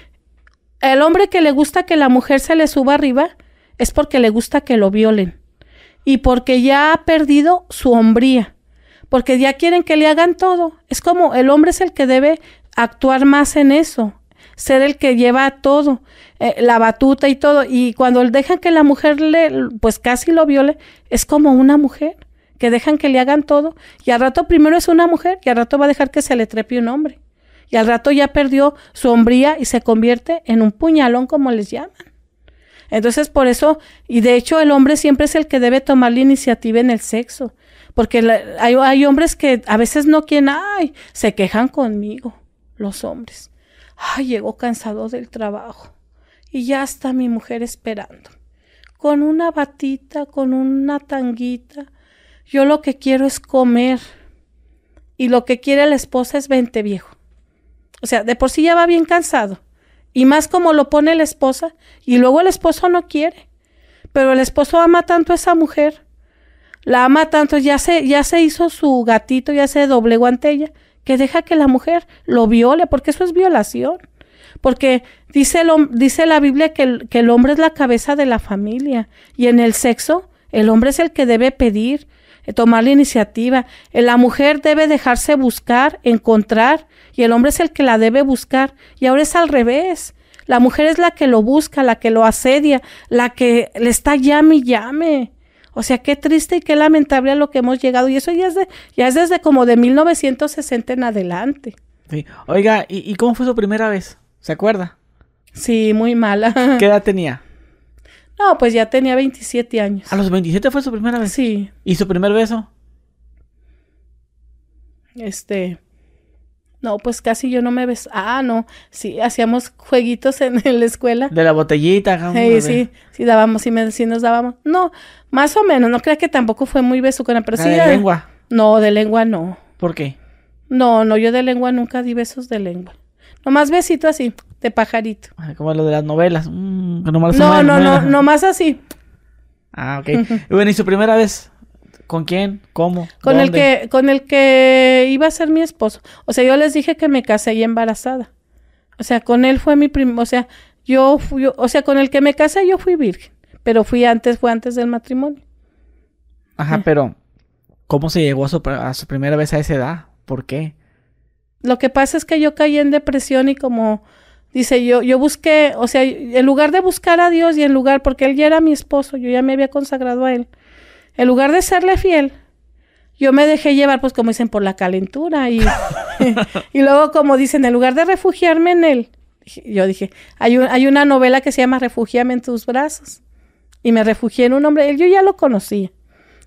el hombre que le gusta que la mujer se le suba arriba es porque le gusta que lo violen. Y porque ya ha perdido su hombría porque ya quieren que le hagan todo. Es como el hombre es el que debe actuar más en eso, ser el que lleva todo, eh, la batuta y todo. Y cuando dejan que la mujer le, pues casi lo viole, es como una mujer, que dejan que le hagan todo. Y al rato primero es una mujer y al rato va a dejar que se le trepe un hombre. Y al rato ya perdió su hombría y se convierte en un puñalón como les llaman. Entonces por eso, y de hecho el hombre siempre es el que debe tomar la iniciativa en el sexo. Porque hay, hay hombres que a veces no quieren, ay, se quejan conmigo, los hombres. Ay, llego cansado del trabajo y ya está mi mujer esperando. Con una batita, con una tanguita. Yo lo que quiero es comer. Y lo que quiere la esposa es vente viejo. O sea, de por sí ya va bien cansado. Y más como lo pone la esposa. Y luego el esposo no quiere. Pero el esposo ama tanto a esa mujer. La ama tanto, ya se, ya se hizo su gatito, ya se doblegó ante que deja que la mujer lo viole, porque eso es violación. Porque dice, el, dice la Biblia que el, que el hombre es la cabeza de la familia. Y en el sexo, el hombre es el que debe pedir, tomar la iniciativa. Eh, la mujer debe dejarse buscar, encontrar, y el hombre es el que la debe buscar. Y ahora es al revés. La mujer es la que lo busca, la que lo asedia, la que le está llame y llame. O sea, qué triste y qué lamentable a lo que hemos llegado. Y eso ya es, ya es desde como de 1960 en adelante. Sí. Oiga, ¿y, ¿y cómo fue su primera vez? ¿Se acuerda? Sí, muy mala. ¿Qué edad tenía? No, pues ya tenía 27 años. ¿A los 27 fue su primera vez? Sí. ¿Y su primer beso? Este. No, pues casi yo no me ves. Ah, no. Sí, hacíamos jueguitos en, la escuela. De la botellita. Sí, sí, sí dábamos, sí, me, sí nos dábamos. No, más o menos. No creo que tampoco fue muy besucona, pero sí. ¿De lengua? No, de lengua no. ¿Por qué? No, no, yo de lengua nunca di besos de lengua. Nomás besito así, de pajarito. Como lo de las novelas. Mm, no, no, no, no, nomás así. Ah, ok. y bueno, ¿y su primera vez? ¿Con quién? ¿Cómo? Con el que, con el que iba a ser mi esposo. O sea, yo les dije que me casé y embarazada. O sea, con él fue mi primo, o sea, yo fui, o sea, con el que me casé yo fui virgen, pero fui antes, fue antes del matrimonio. Ajá, pero ¿cómo se llegó a su, a su primera vez a esa edad? ¿Por qué? Lo que pasa es que yo caí en depresión y como dice yo, yo busqué, o sea, en lugar de buscar a Dios y en lugar, porque él ya era mi esposo, yo ya me había consagrado a él, en lugar de serle fiel, yo me dejé llevar, pues como dicen, por la calentura y, y luego como dicen, en lugar de refugiarme en él, yo dije, hay, hay una novela que se llama Refugiame en tus brazos y me refugié en un hombre, él yo ya lo conocía.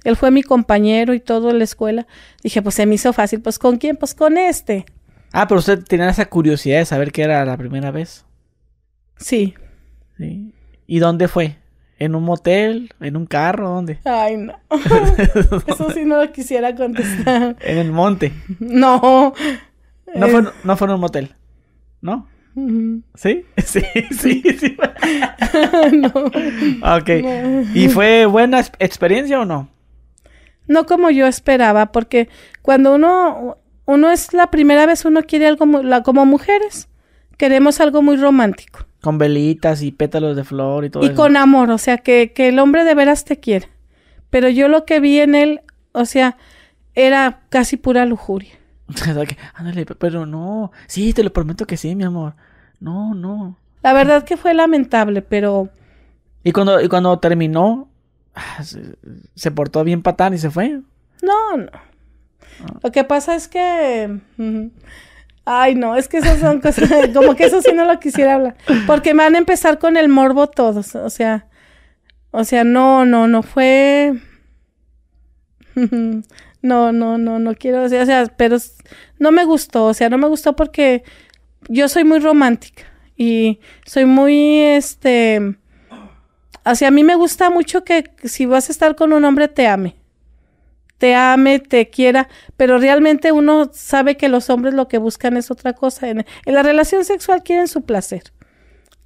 Él fue mi compañero y todo en la escuela. Dije, pues se me hizo fácil. Pues con quién? Pues con este. Ah, pero usted tenía esa curiosidad de saber qué era la primera vez. Sí. sí. ¿Y dónde fue? ¿En un motel? ¿En un carro? ¿Dónde? Ay, no. Eso sí no lo quisiera contestar. ¿En el monte? No. No, fue, no fue en un motel, ¿no? ¿Sí? Sí, sí, sí. no. Ok. ¿Y fue buena experiencia o no? No como yo esperaba, porque cuando uno uno es la primera vez uno quiere algo la, como mujeres, queremos algo muy romántico. Con velitas y pétalos de flor y todo. Y con amor, o sea, que, que el hombre de veras te quiere. Pero yo lo que vi en él, o sea, era casi pura lujuria. Ándale, pero no. Sí, te lo prometo que sí, mi amor. No, no. La verdad que fue lamentable, pero. ¿Y cuando, y cuando terminó, ah, se portó bien patán y se fue? No, no. Lo que pasa es que... Ay, no, es que esas son cosas, como que eso sí no lo quisiera hablar, porque me van a empezar con el morbo todos, o sea, o sea, no, no, no fue, no, no, no, no quiero, sea, o sea, pero no me gustó, o sea, no me gustó porque yo soy muy romántica y soy muy, este, o a mí me gusta mucho que si vas a estar con un hombre te ame te ame, te quiera, pero realmente uno sabe que los hombres lo que buscan es otra cosa. En, la relación sexual quieren su placer.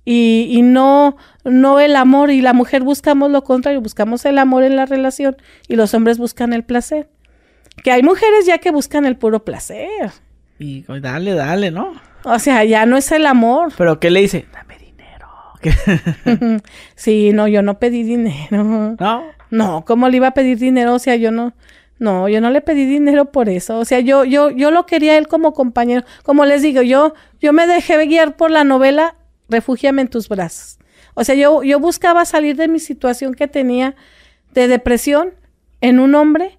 Y, y, no, no el amor, y la mujer buscamos lo contrario, buscamos el amor en la relación, y los hombres buscan el placer. Que hay mujeres ya que buscan el puro placer. Y dale, dale, ¿no? O sea, ya no es el amor. Pero ¿qué le dice? Dame dinero. sí, no, yo no pedí dinero. ¿No? No, ¿cómo le iba a pedir dinero? O sea, yo no, No, yo no le pedí dinero por eso. O sea, yo, yo, yo lo quería él como compañero. Como les digo, yo, yo me dejé guiar por la novela Refúgiame en tus brazos. O sea, yo, yo buscaba salir de mi situación que tenía de depresión en un hombre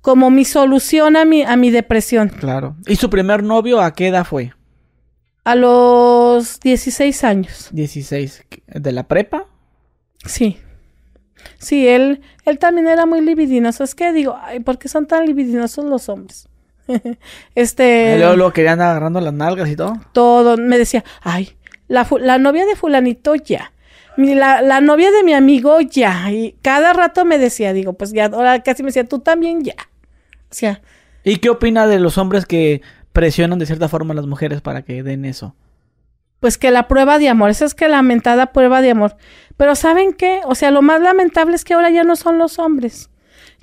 como mi solución a mi, a mi depresión. Claro. ¿Y su primer novio a qué edad fue? A los 16 años. 16. ¿De la prepa? Sí. Sí, él, él también era muy libidinoso. Es que digo, ay, ¿por qué son tan libidinosos los hombres? este. Luego lo querían agarrando las nalgas y todo. Todo. Me decía, ay, la, la novia de fulanito ya. Mi, la, la, novia de mi amigo ya. Y cada rato me decía, digo, pues ya, ahora casi me decía, tú también ya. O sea. ¿Y qué opina de los hombres que presionan de cierta forma a las mujeres para que den eso? Pues que la prueba de amor, esa es que lamentada prueba de amor. Pero ¿saben qué? O sea, lo más lamentable es que ahora ya no son los hombres.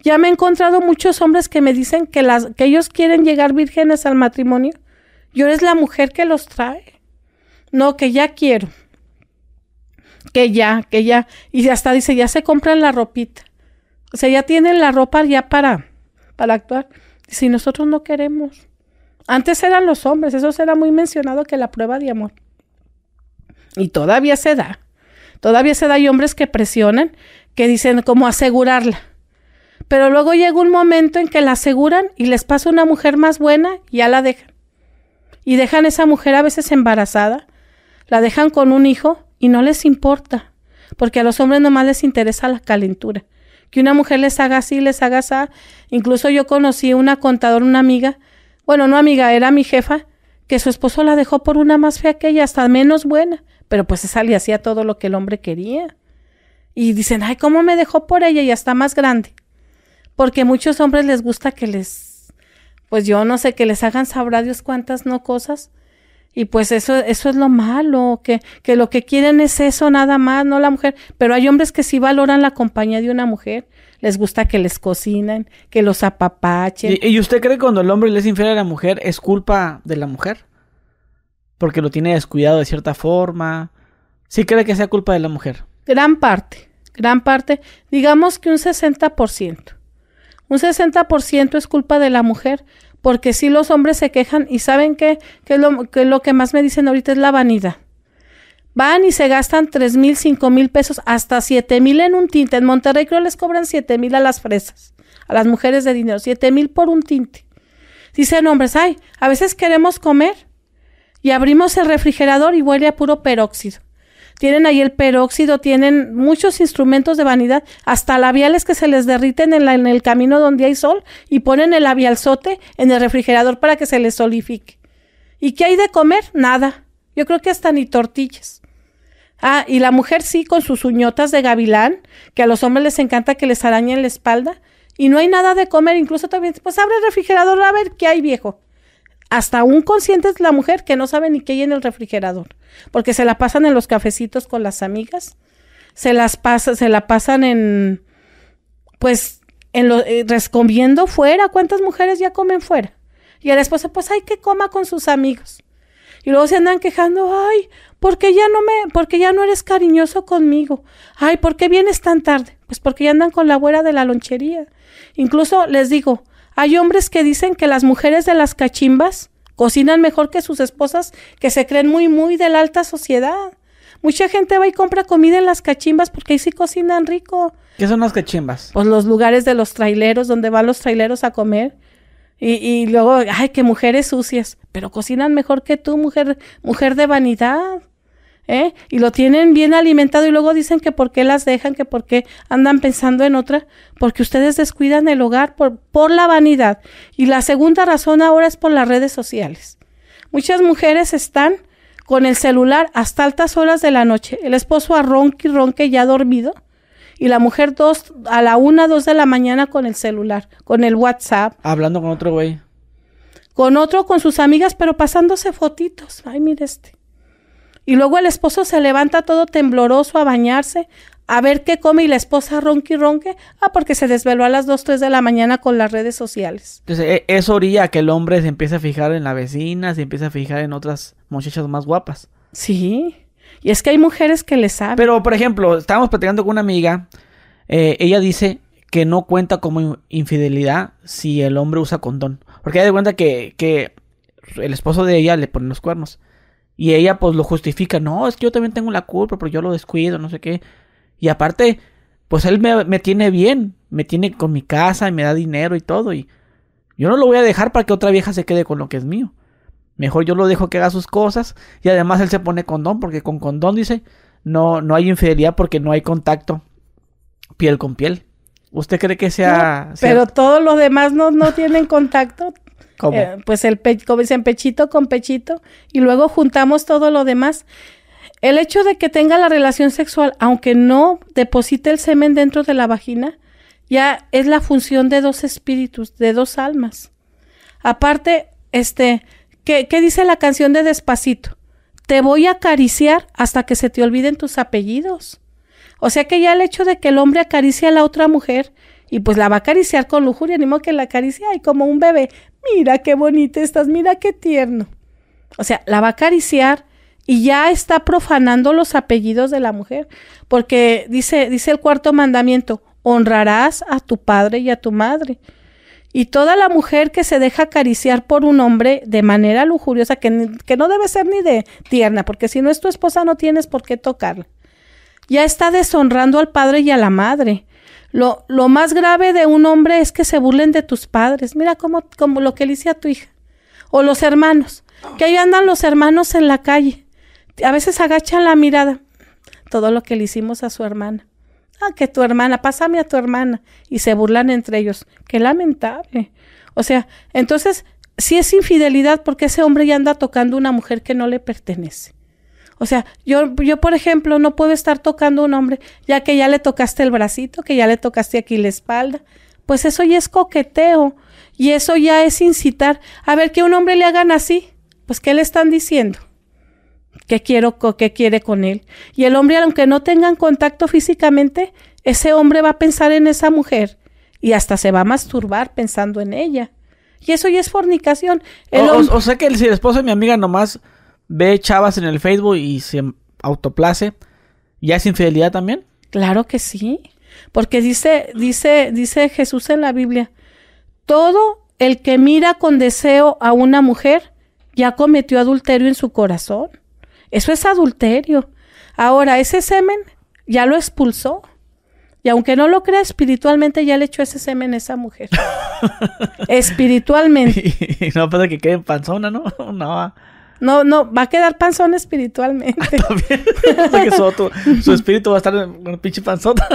Ya me he encontrado muchos hombres que me dicen que, las, que ellos quieren llegar vírgenes al matrimonio. Yo eres la mujer que los trae. No, que ya quiero. Que ya, que ya. Y hasta dice, ya se compran la ropita. O sea, ya tienen la ropa ya para, para actuar. Y si nosotros no queremos. Antes eran los hombres, eso será muy mencionado que la prueba de amor. Y todavía se da. Todavía se da hay hombres que presionan, que dicen como asegurarla. Pero luego llega un momento en que la aseguran y les pasa una mujer más buena y ya la dejan. Y dejan esa mujer a veces embarazada, la dejan con un hijo y no les importa, porque a los hombres nomás les interesa la calentura. Que una mujer les haga así, les haga así. Incluso yo conocí una contadora, una amiga, bueno, no amiga, era mi jefa, que su esposo la dejó por una más fea que ella, hasta menos buena, pero pues esa le hacía todo lo que el hombre quería. Y dicen, ay, ¿cómo me dejó por ella? Y está más grande. Porque a muchos hombres les gusta que les, pues yo no sé, que les hagan sabrá Dios cuántas no cosas. Y pues eso, eso es lo malo, que, que lo que quieren es eso nada más, no la mujer. Pero hay hombres que sí valoran la compañía de una mujer. Les gusta que les cocinen, que los apapachen. ¿Y, ¿Y, usted cree que cuando el hombre le es infiel a la mujer es culpa de la mujer? Porque lo tiene descuidado de cierta forma. ¿Sí cree que sea culpa de la mujer? Gran parte, gran parte. Digamos que un 60%. Un 60% es culpa de la mujer, porque si los hombres se quejan y saben que, que, lo, que lo que más me dicen ahorita es la vanidad. Van y se gastan tres mil, cinco mil pesos, hasta siete mil en un tinte. En Monterrey creo les cobran siete mil a las fresas, a las mujeres de dinero, siete mil por un tinte. Dicen hombres, ay, a veces queremos comer y abrimos el refrigerador y huele a puro peróxido. Tienen ahí el peróxido, tienen muchos instrumentos de vanidad, hasta labiales que se les derriten en, la, en el camino donde hay sol y ponen el labialzote en el refrigerador para que se les solifique. ¿Y qué hay de comer? Nada. Yo creo que hasta ni tortillas. Ah, y la mujer sí, con sus uñotas de gavilán, que a los hombres les encanta que les arañen la espalda, y no hay nada de comer, incluso también, pues abre el refrigerador a ver qué hay viejo. Hasta un consciente es la mujer que no sabe ni qué hay en el refrigerador, porque se la pasan en los cafecitos con las amigas, se las pasa, se la pasan en, pues, en lo, eh, fuera. ¿Cuántas mujeres ya comen fuera? Y a la esposa, pues, ay, que coma con sus amigos. Y luego se andan quejando, ay, porque ya no me, porque ya no eres cariñoso conmigo. Ay, ¿por qué vienes tan tarde? Pues porque ya andan con la abuela de la lonchería. Incluso les digo, hay hombres que dicen que las mujeres de las cachimbas cocinan mejor que sus esposas que se creen muy, muy de la alta sociedad. Mucha gente va y compra comida en las cachimbas porque ahí sí cocinan rico. ¿Qué son las cachimbas? Pues los lugares de los traileros, donde van los traileros a comer. Y, y luego, ay, qué mujeres sucias, pero cocinan mejor que tú, mujer, mujer de vanidad. ¿Eh? Y lo tienen bien alimentado y luego dicen que por qué las dejan, que por qué andan pensando en otra, porque ustedes descuidan el hogar por, por la vanidad. Y la segunda razón ahora es por las redes sociales. Muchas mujeres están con el celular hasta altas horas de la noche. El esposo a ronque y ronque ya dormido. Y la mujer dos, a la una, dos de la mañana con el celular, con el WhatsApp. Hablando con otro güey. Con otro, con sus amigas, pero pasándose fotitos. Ay, mire este. Y luego el esposo se levanta todo tembloroso a bañarse, a ver qué come y la esposa ronque y ronque. Ah, porque se desveló a las 2, 3 de la mañana con las redes sociales. Entonces, eso orilla a que el hombre se empiece a fijar en la vecina, se empiece a fijar en otras muchachas más guapas. Sí. Y es que hay mujeres que le saben. Pero, por ejemplo, estábamos platicando con una amiga. Eh, ella dice que no cuenta como infidelidad si el hombre usa condón. Porque hay de cuenta que, que el esposo de ella le pone los cuernos. Y ella pues lo justifica, no, es que yo también tengo la culpa, pero yo lo descuido, no sé qué. Y aparte, pues él me, me, tiene bien, me tiene con mi casa y me da dinero y todo. Y yo no lo voy a dejar para que otra vieja se quede con lo que es mío. Mejor yo lo dejo que haga sus cosas. Y además él se pone condón, porque con condón dice, no, no hay infidelidad porque no hay contacto piel con piel. ¿Usted cree que sea... pero todos los demás no, no tienen contacto. Eh, pues el como dicen, pechito con pechito. Y luego juntamos todo lo demás. El hecho de que tenga la relación sexual, aunque no deposite el semen dentro de la vagina, ya es la función de dos espíritus, de dos almas. Aparte, este, ¿qué, qué dice la canción de Despacito? Te voy a acariciar hasta que se te olviden tus apellidos. O sea que ya el hecho de que el hombre acaricia a la otra mujer y pues la va a acariciar con lujuria, ni modo que la acaricia y como un bebé. Mira qué bonita estás, mira qué tierno. O sea, la va a acariciar y ya está profanando los apellidos de la mujer, porque dice, dice el cuarto mandamiento, honrarás a tu padre y a tu madre. Y toda la mujer que se deja acariciar por un hombre de manera lujuriosa, que, que no debe ser ni de tierna, porque si no es tu esposa no tienes por qué tocarla. Ya está deshonrando al padre y a la madre. Lo, lo más grave de un hombre es que se burlen de tus padres. Mira cómo, como lo que le hice a tu hija. O los hermanos. Que ahí andan los hermanos en la calle a veces agachan la mirada. Todo lo que le hicimos a su hermana. Ah, que tu hermana, pásame a tu hermana. Y se burlan entre ellos. Qué lamentable. O sea, entonces, si es infidelidad, porque ese hombre ya anda tocando una mujer que no le pertenece. O sea, yo, yo, por ejemplo, no puedo estar tocando a un hombre, ya que ya le tocaste el bracito, que ya le tocaste aquí la espalda. Pues eso ya es coqueteo. Y eso ya es incitar. A ver, que un hombre le hagan así. Pues, ¿qué le están diciendo? qué quiero, qué quiere con él. Y el hombre, aunque no tengan contacto físicamente, ese hombre va a pensar en esa mujer y hasta se va a masturbar pensando en ella. Y eso ya es fornicación. o, sea que si el esposo de mi amiga nomás ve chavas en el Facebook y se autoplace, ¿ya es infidelidad también? Claro que sí. Porque dice, dice, dice Jesús en la Biblia, todo el que mira con deseo a una mujer ya cometió adulterio en su corazón. Eso es adulterio. Ahora, ese semen ya lo expulsó. Y aunque no lo crea espiritualmente, ya le echó ese semen a esa mujer. espiritualmente. Y no pasa que quede panzona, ¿no? No. No, no, va a quedar panzona espiritualmente. También. su, su, espíritu va a estar con pinche panzota.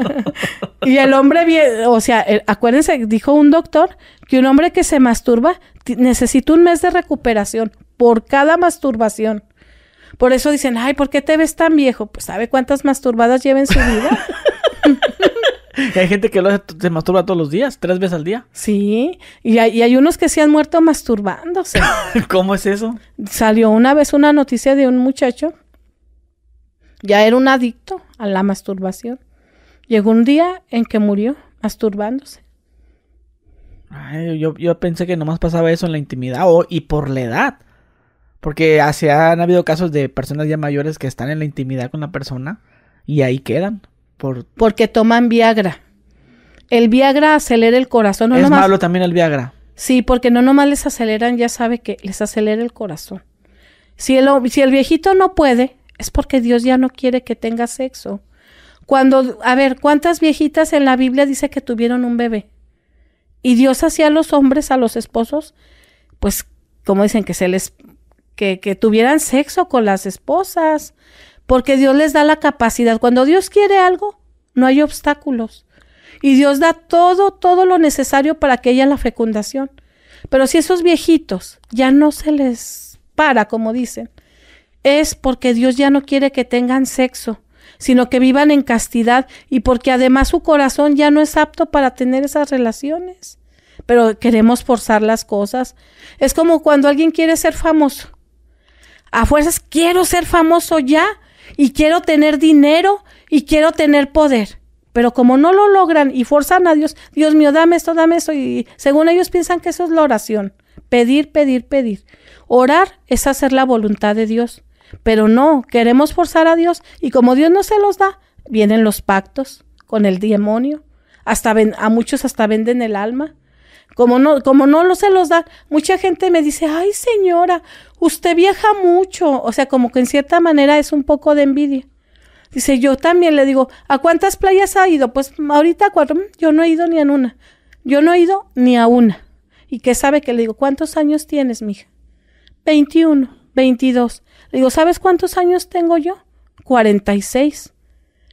y el hombre, o sea, acuérdense, dijo un doctor que un hombre que se masturba necesita un mes de recuperación por cada masturbación. Por eso dicen, ay, ¿por qué te ves tan viejo? Pues sabe cuántas masturbadas lleva en su vida. Hay gente que lo, se masturba todos los días, tres veces al día. Sí, y hay, hay unos que se han muerto masturbándose. ¿Cómo es eso? Salió una vez una noticia de un muchacho, ya era un adicto a la masturbación. Llegó un día en que murió masturbándose. Ay, yo, yo pensé que nomás pasaba eso en la intimidad o, y por la edad. Porque así han habido casos de personas ya mayores que están en la intimidad con la persona y ahí quedan. Por... Porque toman Viagra. El Viagra acelera el corazón. No es malo también el Viagra. Sí, porque no nomás les aceleran, ya sabe que les acelera el corazón. Si el, si el viejito no puede, es porque Dios ya no quiere que tenga sexo. Cuando, a ver, ¿cuántas viejitas en la Biblia dice que tuvieron un bebé? Y Dios hacía a los hombres, a los esposos, pues, como dicen, que se les que, tuvieran sexo con las esposas, porque Dios les da la capacidad. Cuando Dios quiere algo, no hay obstáculos. Y Dios da todo, todo lo necesario para que haya la fecundación. Pero si esos viejitos ya no se les para, como dicen, es porque Dios ya no quiere que tengan sexo, sino que vivan en castidad y porque además su corazón ya no es apto para tener esas relaciones. Pero queremos forzar las cosas. Es como cuando alguien quiere ser famoso a fuerzas quiero ser famoso ya y quiero tener dinero y quiero tener poder. Pero como no lo logran y forzan a Dios, Dios mío, dame esto, dame esto, y según ellos piensan que eso es la oración. Pedir, pedir, pedir. Orar es hacer la voluntad de Dios. Pero no, queremos forzar a Dios y como Dios no se los da, vienen los pactos con el demonio. hasta ven, a muchos hasta venden el alma. Como no, como no lo se los da, mucha gente me dice, ay señora, usted viaja mucho. O sea, como que en cierta manera es un poco de envidia. Dice, yo también le digo, ¿a cuántas playas ha ido? Pues ahorita cuatro, yo no he ido ni a una. Yo no he ido ni a una. ¿Y qué sabe que le digo? ¿Cuántos años tienes, mija? 21, 22. Le digo, ¿sabes cuántos años tengo yo? 46.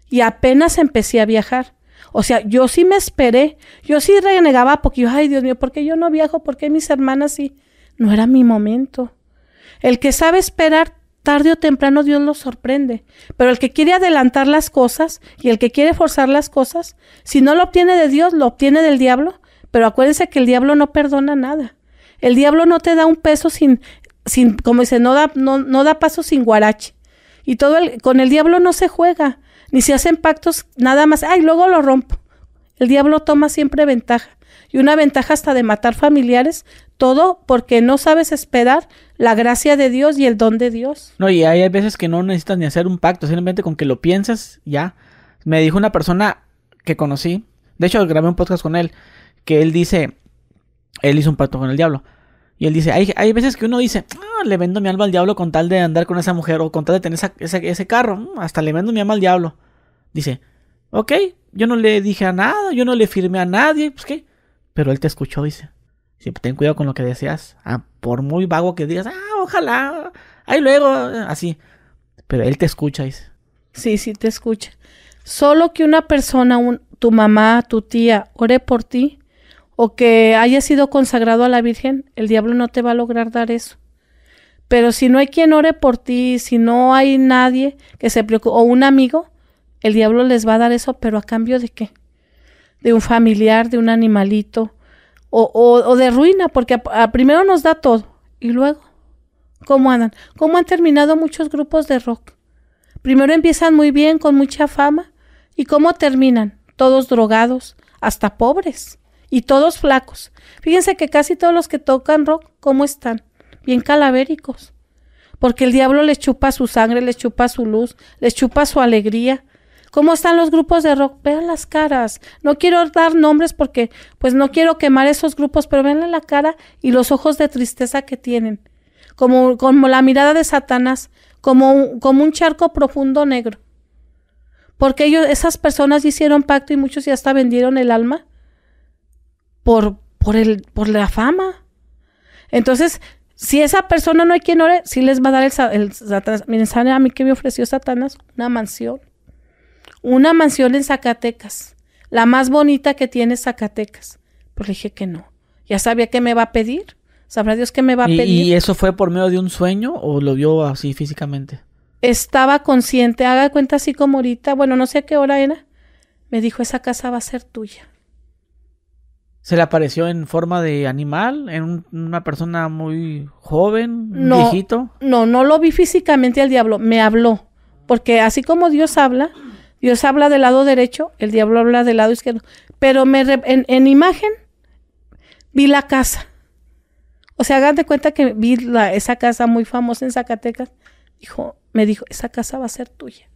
Y apenas empecé a viajar. O sea, yo sí me esperé. Yo sí renegaba porque yo, ay Dios mío, ¿por qué yo no viajo? ¿Por qué mis hermanas sí? No era mi momento. El que sabe esperar tarde o temprano Dios lo sorprende. Pero el que quiere adelantar las cosas y el que quiere forzar las cosas, si no lo obtiene de Dios, lo obtiene del diablo. Pero acuérdense que el diablo no perdona nada. El diablo no te da un peso sin, sin como dice, no da, no, no da paso sin guarache. Y todo el, con el diablo no se juega, ni se hacen pactos nada más, ay, luego lo rompo. El diablo toma siempre ventaja. Y una ventaja hasta de matar familiares, todo porque no sabes esperar la gracia de Dios y el don de Dios. No, y hay veces que no necesitas ni hacer un pacto, simplemente con que lo pienses, ya. Me dijo una persona que conocí, de hecho grabé un podcast con él, que él dice, él hizo un pacto con el diablo. Y él dice, hay, hay veces que uno dice, ah, le vendo mi alma al diablo con tal de andar con esa mujer o con tal de tener ese, ese, carro, mm, hasta le vendo mi alma al diablo. Dice, ok, yo no le dije a nada, yo no le firmé a nadie, pues qué. Pero él te escuchó, dice. Siempre ten cuidado con lo que deseas. Ah, por muy vago que digas, ah, ojalá, ahí luego, así. Pero él te escucha, dice. Sí, sí, te escucha. Solo que una persona, tu mamá, tu tía, ore por ti, o que haya sido consagrado a la Virgen, el diablo no te va a lograr dar eso. Pero si no hay quien ore por ti, si no hay nadie que se preocupe, o un amigo, el diablo les va a dar eso, pero a cambio de qué? De un familiar, de un animalito, o, o, de ruina, porque a, primero nos da todo, y luego, ¿cómo andan? ¿Cómo han terminado muchos grupos de rock? Primero empiezan muy bien, con mucha fama, y ¿cómo terminan? Todos drogados, hasta pobres y todos flacos. Fíjense que casi todos los que tocan rock, ¿cómo están? Bien calavéricos. Porque el diablo les chupa su sangre, les chupa su luz, les chupa su alegría. ¿Cómo están los grupos de rock? Vean las caras. No quiero dar nombres porque pues no quiero quemar esos grupos, pero vean la cara y los ojos de tristeza que tienen. Como, como la mirada de Satanás, como, como un charco profundo negro. Porque ellos, esas personas hicieron pacto y muchos ya hasta vendieron el alma por, por, el, por la fama. Entonces, si esa persona no hay quien ore, sí les va a dar el, el Satanás. Miren, ¿saben a mí que me ofreció Satanás? Una mansión. Una mansión en Zacatecas. La más bonita que tiene Zacatecas. Pues le dije que no. Ya sabía que me va a pedir. Sabrá Dios que me va a pedir. ¿Y eso fue por medio de un sueño o lo vio así físicamente? Estaba consciente. Haga cuenta así como ahorita. Bueno, no sé a qué hora era. Me dijo, esa casa va a ser tuya. ¿Se le apareció en forma de animal? ¿En una persona muy joven? No, viejito? No, no lo vi físicamente al diablo, me habló. Porque así como Dios habla, Dios habla del lado derecho, el diablo habla del lado izquierdo. Pero me en, imagen vi la casa. O sea, hagan de cuenta que vi la, esa casa muy famosa en Zacatecas. Dijo, me dijo, esa casa va a ser tuya.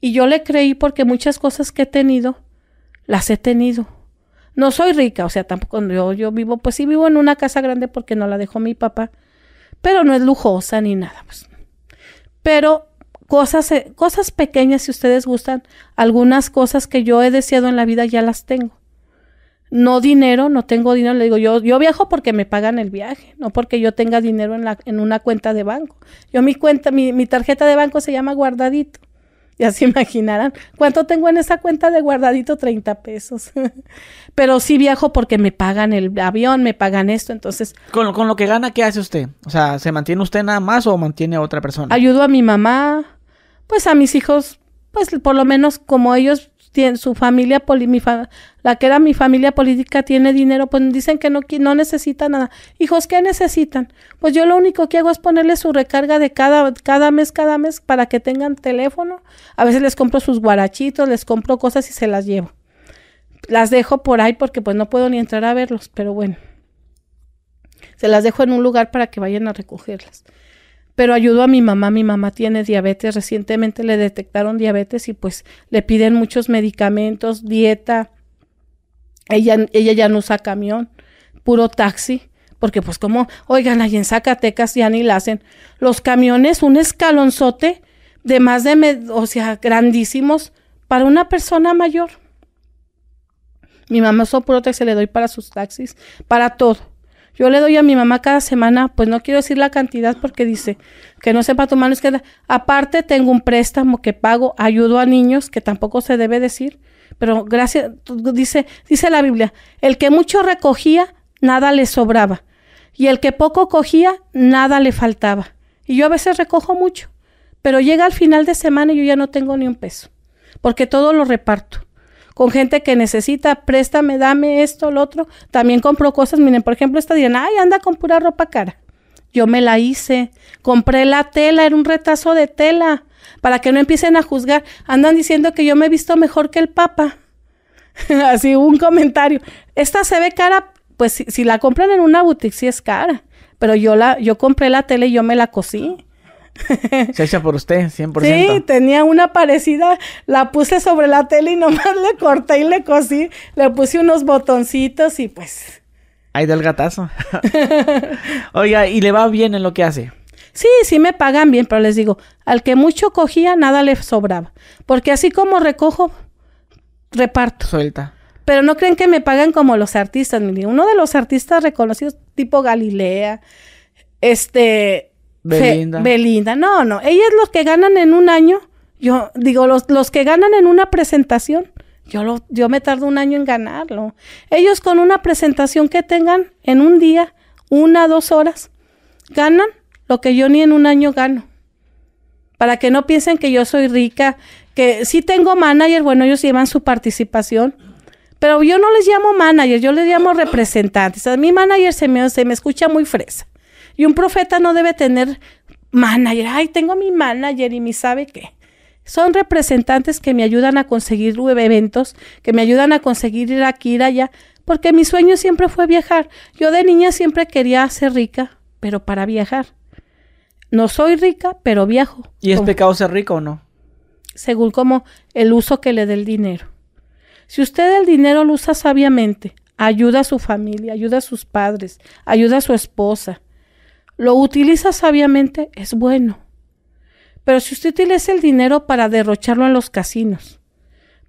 Y yo le creí porque muchas cosas que he tenido, las he tenido no soy rica, o sea, tampoco yo, yo vivo, pues sí vivo en una casa grande porque no la dejó mi papá, pero no es lujosa ni nada. Pues. Pero cosas, eh, cosas pequeñas, si ustedes gustan, algunas cosas que yo he deseado en la vida ya las tengo. No dinero, no tengo dinero, le digo, yo, yo viajo porque me pagan el viaje, no porque yo tenga dinero en, la, en una cuenta de banco. Yo mi cuenta, mi, mi tarjeta de banco se llama guardadito. Ya se imaginarán. ¿Cuánto tengo en esa cuenta de guardadito? 30 pesos. Pero sí viajo porque me pagan el avión, me pagan esto, entonces... Con, con lo que gana, ¿qué hace usted? O sea, ¿se mantiene usted nada más o mantiene a otra persona? Ayudo a mi mamá, pues a mis hijos, pues por lo menos como ellos su familia, mi la que era mi familia política tiene dinero, pues dicen que no, no necesita nada. Hijos, ¿qué necesitan? Pues yo lo único que hago es ponerle su recarga de cada, cada mes, cada mes para que tengan teléfono. A veces les compro sus guarachitos, les compro cosas y se las llevo. Las dejo por ahí porque pues no puedo ni entrar a verlos, pero bueno. Se las dejo en un lugar para que vayan a recogerlas. Pero ayudó a mi mamá. Mi mamá tiene diabetes, recientemente le detectaron diabetes y pues le piden muchos medicamentos, dieta. Ella, ella ya no usa camión, puro taxi, porque pues como, oigan, ahí en Zacatecas ya ni la hacen. Los camiones, un escalonzote de más de, o sea, grandísimos para una persona mayor. Mi mamá usó puro taxi, le doy para sus taxis, para todo. Yo le doy a mi mamá cada semana, pues no quiero decir la cantidad porque dice que no sepa tomar izquierda. Aparte tengo un préstamo que pago, ayudo a niños, que tampoco se debe decir, pero gracias, dice, dice la Biblia, el que mucho recogía, nada le sobraba, y el que poco cogía, nada le faltaba. Y yo a veces recojo mucho, pero llega al final de semana y yo ya no tengo ni un peso, porque todo lo reparto con gente que necesita, préstame, dame esto, lo otro. También compro cosas, miren, por ejemplo, esta día, ay, anda con pura ropa cara. Yo me la hice, compré la tela, era un retazo de tela, para que no empiecen a juzgar. Andan diciendo que yo me he visto mejor que el Papa. Así un comentario. Esta se ve cara, pues si, si, la compran en una boutique sí es cara, pero yo la, yo compré la tela y yo me la cosí. Se echa por usted, 100%. Sí, tenía una parecida, la puse sobre la tele y nomás le corté y le cosí, le puse unos botoncitos y pues... Ahí del gatazo. Oiga, ¿y le va bien en lo que hace? Sí, sí me pagan bien, pero les digo, al que mucho cogía, nada le sobraba. Porque así como recojo, reparto. Suelta. Pero no creen que me pagan como los artistas. Uno de los artistas reconocidos, tipo Galilea, este, Belinda. Belinda. No, no. Ellas los que ganan en un año, yo digo, los, los que ganan en una presentación, yo, lo, yo me tardo un año en ganarlo. Ellos con una presentación que tengan en un día, una, dos horas, ganan lo que yo ni en un año gano. Para que no piensen que yo soy rica, que sí tengo manager, bueno, ellos llevan su participación, pero yo no les llamo manager, yo les llamo representantes. A mi manager se me, se me escucha muy fresa. Y un profeta no debe tener manager. Ay, tengo mi manager y mi sabe qué. Son representantes que me ayudan a conseguir eventos, que me ayudan a conseguir ir aquí, ir allá, porque mi sueño siempre fue viajar. Yo de niña siempre quería ser rica, pero para viajar. No soy rica, pero viajo. ¿Y es pecado ser rico o no? Según como el uso que le dé el dinero. Si usted el dinero lo usa sabiamente, ayuda a su familia, ayuda a sus padres, ayuda a su esposa, lo utiliza sabiamente, es bueno. Pero si usted utiliza el dinero para derrocharlo en los casinos,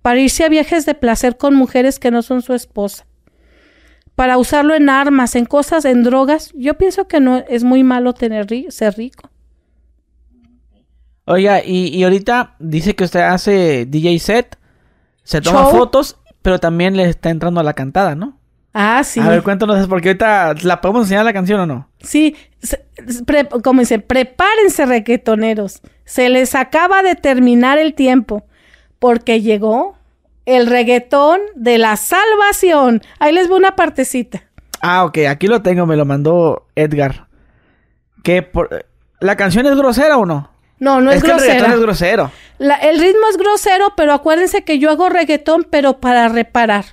para irse a viajes de placer con mujeres que no son su esposa, para usarlo en armas, en cosas, en drogas, yo pienso que no es muy malo tener ser rico. Oiga, y, y ahorita dice que usted hace DJ set, se toma fotos, pero también le está entrando a la cantada, ¿no? Ah, sí. A ver, cuéntanos, porque ahorita la podemos enseñar la canción o no. Sí, como dice, prepárense requetoneros. Se les acaba de terminar el tiempo, porque llegó el reggaetón de la salvación. Ahí les voy una partecita. Ah, ok, aquí lo tengo, me lo mandó Edgar. Que por... ¿La canción es grosera o no? No, no es, es que grosera. El reggaetón es grosero. La, el ritmo es grosero, pero acuérdense que yo hago reggaetón, pero para reparar.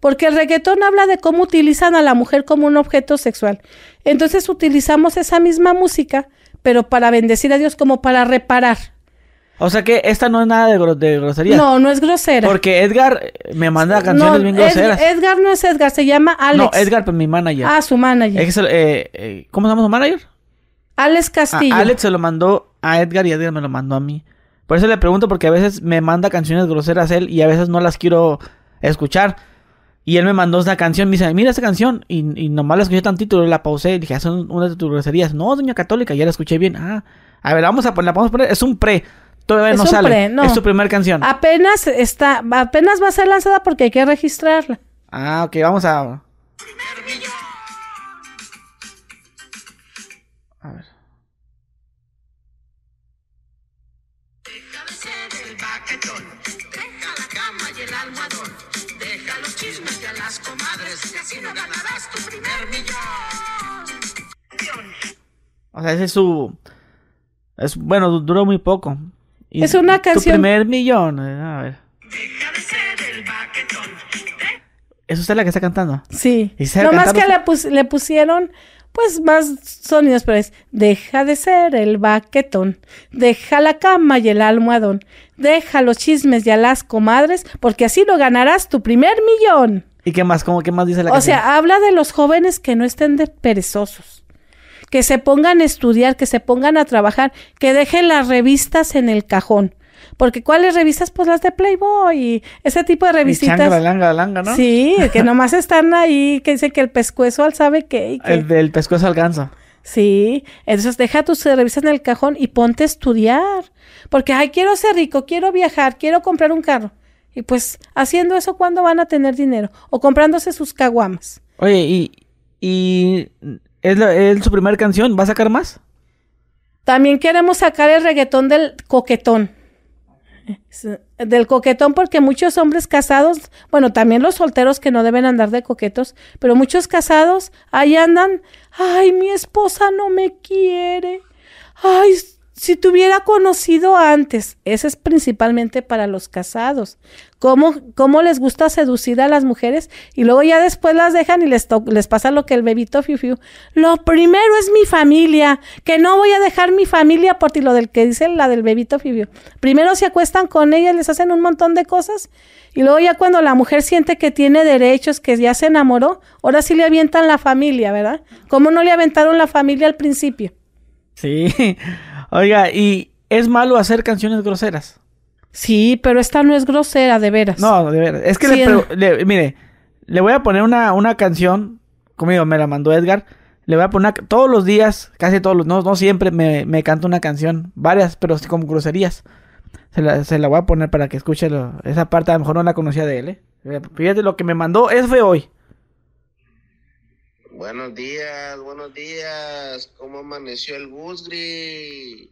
Porque el reggaetón habla de cómo utilizan a la mujer como un objeto sexual. Entonces utilizamos esa misma música, pero para bendecir a Dios como para reparar. O sea que esta no es nada de, gro de grosería. No, no es grosera. Porque Edgar me manda canciones no, bien groseras. Ed Edgar no es Edgar, se llama Alex. No, Edgar, pues mi manager. Ah, su manager. Es, eh, eh, ¿Cómo se llama su manager? Alex Castillo. Ah, Alex se lo mandó a Edgar y Edgar me lo mandó a mí. Por eso le pregunto, porque a veces me manda canciones groseras él y a veces no las quiero escuchar. Y él me mandó esa canción, me dice, mira esa canción. Y, y nomás la escuché tantito, la pausé y dije, ah, son una de tus groserías. No, doña católica, ya la escuché bien. Ah, a ver, vamos a poner, la vamos a poner, es un pre. Todavía Es no un sale. pre, no. Es su primera canción. Apenas está, apenas va a ser lanzada porque hay que registrarla. Ah, ok, vamos a. A ganarás tu primer millón. O sea, ese es su. Es, bueno, du- duró muy poco. Y Es una Tu canción- primer millón. eh, A ver. Deja de ser el baquetón, ¿Es usted la que está cantando? Sí. ¿Y sabe Nomás que le, pus- le pusieron pues más sonidos, pero es deja de ser el baquetón, deja la cama y el almohadón, deja los chismes y a las comadres, porque así lo ganarás tu primer millón. ¿Y qué más? ¿Cómo qué más dice la O canción? sea, habla de los jóvenes que no estén de perezosos, que se pongan a estudiar, que se pongan a trabajar, que dejen las revistas en el cajón. Porque ¿cuáles revistas? Pues las de Playboy y ese tipo de Y revisitas. changa, langa, langa, ¿no? Sí, que nomás están ahí, que dice que el pescuezo al sabe qué. y que- El del pescuezo al ganso. Sí, entonces deja tus revistas en el cajón y ponte a estudiar. Porque, ay, quiero ser rico, quiero viajar, quiero comprar un carro. Y pues, haciendo eso, ¿cuándo van a tener dinero? O comprándose sus caguamas. Oye, y, y ¿es, la- es su primera canción, ¿va a sacar más? También queremos sacar el reggaetón del coquetón. Del coquetón porque muchos hombres casados, bueno, también los solteros que no deben andar de coquetos, pero muchos casados ahí andan, ay, mi esposa no me quiere, ay, si te hubiera conocido antes, ese es principalmente para los casados, cómo, cómo les gusta seducir a las mujeres y luego ya después las dejan y les, les pasa lo que el bebito fiu fiu. Lo primero es mi familia, que no voy a dejar mi familia por ti, lo del que dice la del bebito fiu fiu. Primero se acuestan con ella, les hacen un montón de cosas y luego ya cuando la mujer siente que tiene derechos, que ya se enamoró, ahora sí le avientan la familia, ¿verdad? ¿Cómo no le aventaron la familia al principio? Sí. Oiga, ¿y es malo hacer canciones groseras? Sí, pero esta no es grosera, de veras. No, de verdad. Es que Sí, le, le- mire, le voy a poner una, una canción, como digo, me la mandó Edgar. Le voy a poner una- todos los días, casi todos los, no, no siempre me, me canta una canción, varias, pero sí como groserías. Se la, se la voy a poner para que escuche lo- esa parte, a lo mejor no la conocía de él, ¿eh? Fíjate lo que me mandó, eso fue hoy. Buenos días, buenos días. ¿Cómo amaneció el Gusgri?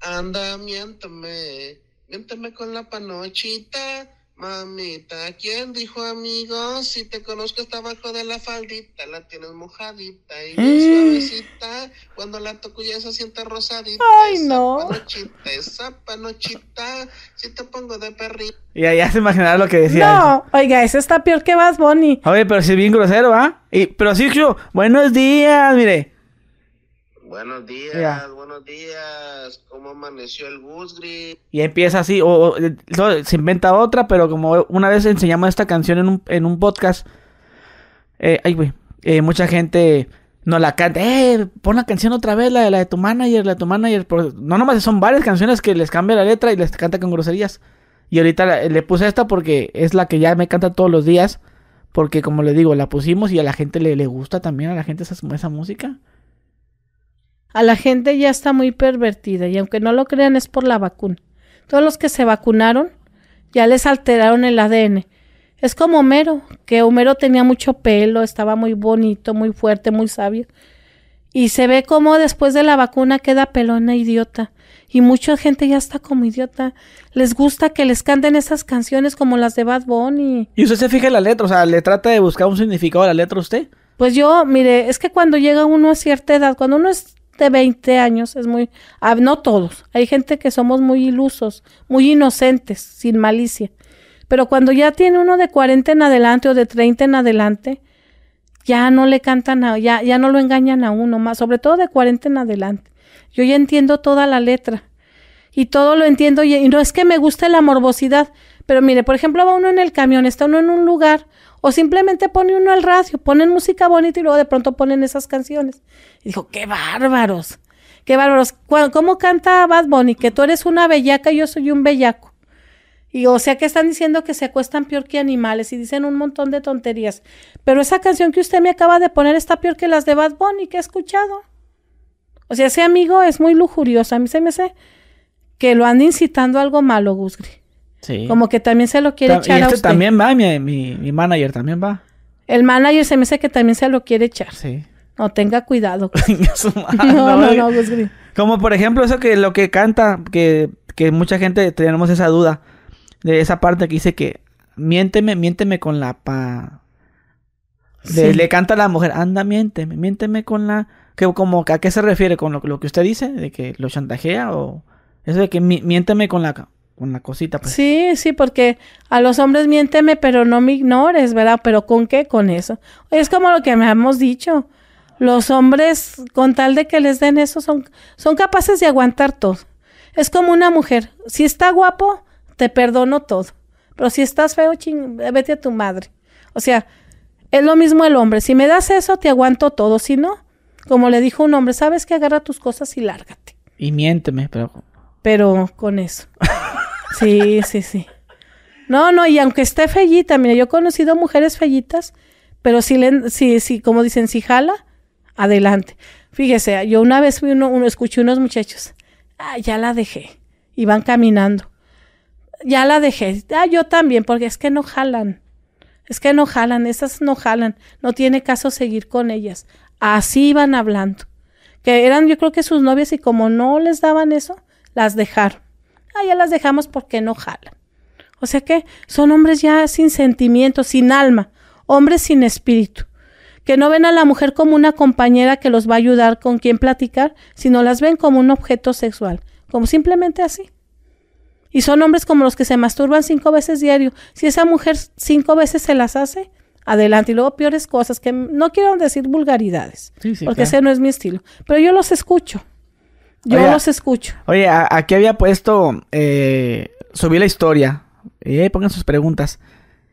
Anda, miéntame, miéntame con la panochita, mamita. ¿Quién dijo amigo? Si te conozco está abajo de la faldita, la tienes mojadita y Mm. suavecita. Cuando la toco ya se siente rosadita. Ay, esa no. Panochita, esa panochita, si te pongo de perrito. Y ya, ya se imaginará lo que decía. No, oiga, ese está peor que Bad Bunny. Oye, pero sí es bien grosero, ¿ah? Y, pero sí, yo, buenos días, mire. Buenos días, buenos días. ¿Cómo amaneció el Gusgri? Y empieza así, o, se inventa otra, pero como una vez enseñamos esta canción en un, en un podcast, eh, ay, güey, eh, mucha gente nos la canta, eh, pon la canción otra vez, la de, la de tu manager, la de tu manager, pero no nomás son varias canciones que les cambia la letra y les canta con groserías. Y ahorita le puse esta porque es la que ya me canta todos los días, porque como le digo, la pusimos y a la gente le, le gusta también, a la gente esa, esa música. A la gente ya está muy pervertida y aunque no lo crean es por la vacuna. Todos los que se vacunaron ya les alteraron el ADN. Es como Homero, que Homero tenía mucho pelo, estaba muy bonito, muy fuerte, muy sabio. Y se ve como después de la vacuna queda pelona idiota. Y mucha gente ya está como idiota. Les gusta que les canten esas canciones como las de Bad Bunny. Y usted se fija en la letra, o sea, le trata de buscar un significado a la letra a usted. Pues yo, mire, es que cuando llega uno a cierta edad, cuando uno es de 20 años, es muy, ah, no todos, hay gente que somos muy ilusos, muy inocentes, sin malicia. Pero cuando ya tiene uno de 40 en adelante o de 30 en adelante, ya no le cantan, a, ya, ya no lo engañan a uno más, sobre todo de 40 en adelante. Yo ya entiendo toda la letra y todo lo entiendo y, y no es que me guste la morbosidad, pero mire, por ejemplo, va uno en el camión, está uno en un lugar o simplemente pone uno al radio, ponen música bonita y luego de pronto ponen esas canciones. Y dijo, qué bárbaros, qué bárbaros. ¿Cómo canta Bad Bunny? Que tú eres una bellaca y yo soy un bellaco. Y o sea que están diciendo que se acuestan peor que animales y dicen un montón de tonterías. Pero esa canción que usted me acaba de poner está peor que las de Bad Bunny que he escuchado. O sea, ese amigo es muy lujurioso. A mí se me hace que lo anda incitando a algo malo, Gusgri. Sí. Como que también se lo quiere Ta- echar y a este usted. también va, mi, mi, mi manager también va. El manager se me hace que también se lo quiere echar. Sí. No, tenga cuidado. Madre, No, no, oye. no, Gusgri. Como por ejemplo eso que lo que canta, que, que mucha gente tenemos esa duda de esa parte que dice que miénteme, miénteme con la pa... Sí. le canta a la mujer, anda, miénteme, miénteme con la... Que, como, ¿A qué se refiere con lo, lo que usted dice? ¿De que lo chantajea o...? Eso de que mi- miénteme con la, con la cosita, pues. Sí, sí, porque a los hombres miénteme, pero no me ignores, ¿verdad? Pero ¿con qué? Con eso. Es como lo que me hemos dicho. Los hombres, con tal de que les den eso, son, son capaces de aguantar todo. Es como una mujer. Si está guapo, te perdono todo. Pero si estás feo, ching, vete a tu madre. O sea, es lo mismo el hombre. Si me das eso, te aguanto todo. Si no, como le dijo un hombre, sabes que agarra tus cosas y lárgate. Y miénteme, pero... Pero con eso. Sí, sí, sí. No, no, y aunque esté fellita, mira, yo he conocido mujeres fellitas, pero si, le, si, si como dicen, si jala, adelante. Fíjese, yo una vez fui uno, uno escuché unos muchachos, ah, ya la dejé, y van caminando. Ya la dejé, ah, yo también, porque es que no jalan. Es que no jalan, esas no jalan, no tiene caso seguir con ellas. Así iban hablando. Que eran, yo creo que sus novias, y como no les daban eso, las dejaron. Ah, ya las dejamos porque no jalan. O sea que son hombres ya sin sentimientos, sin alma, hombres sin espíritu, que no ven a la mujer como una compañera que los va a ayudar con quien platicar, sino las ven como un objeto sexual, como simplemente así. Y son hombres como los que se masturban cinco veces diario. Si esa mujer cinco veces se las hace, adelante. Y luego peores cosas, que no quiero decir vulgaridades, Sí, sí, porque claro. ese no es mi estilo. Pero yo los escucho. Yo los escucho. Oye, a- aquí había puesto, eh, subí la historia. Eh, pongan sus preguntas.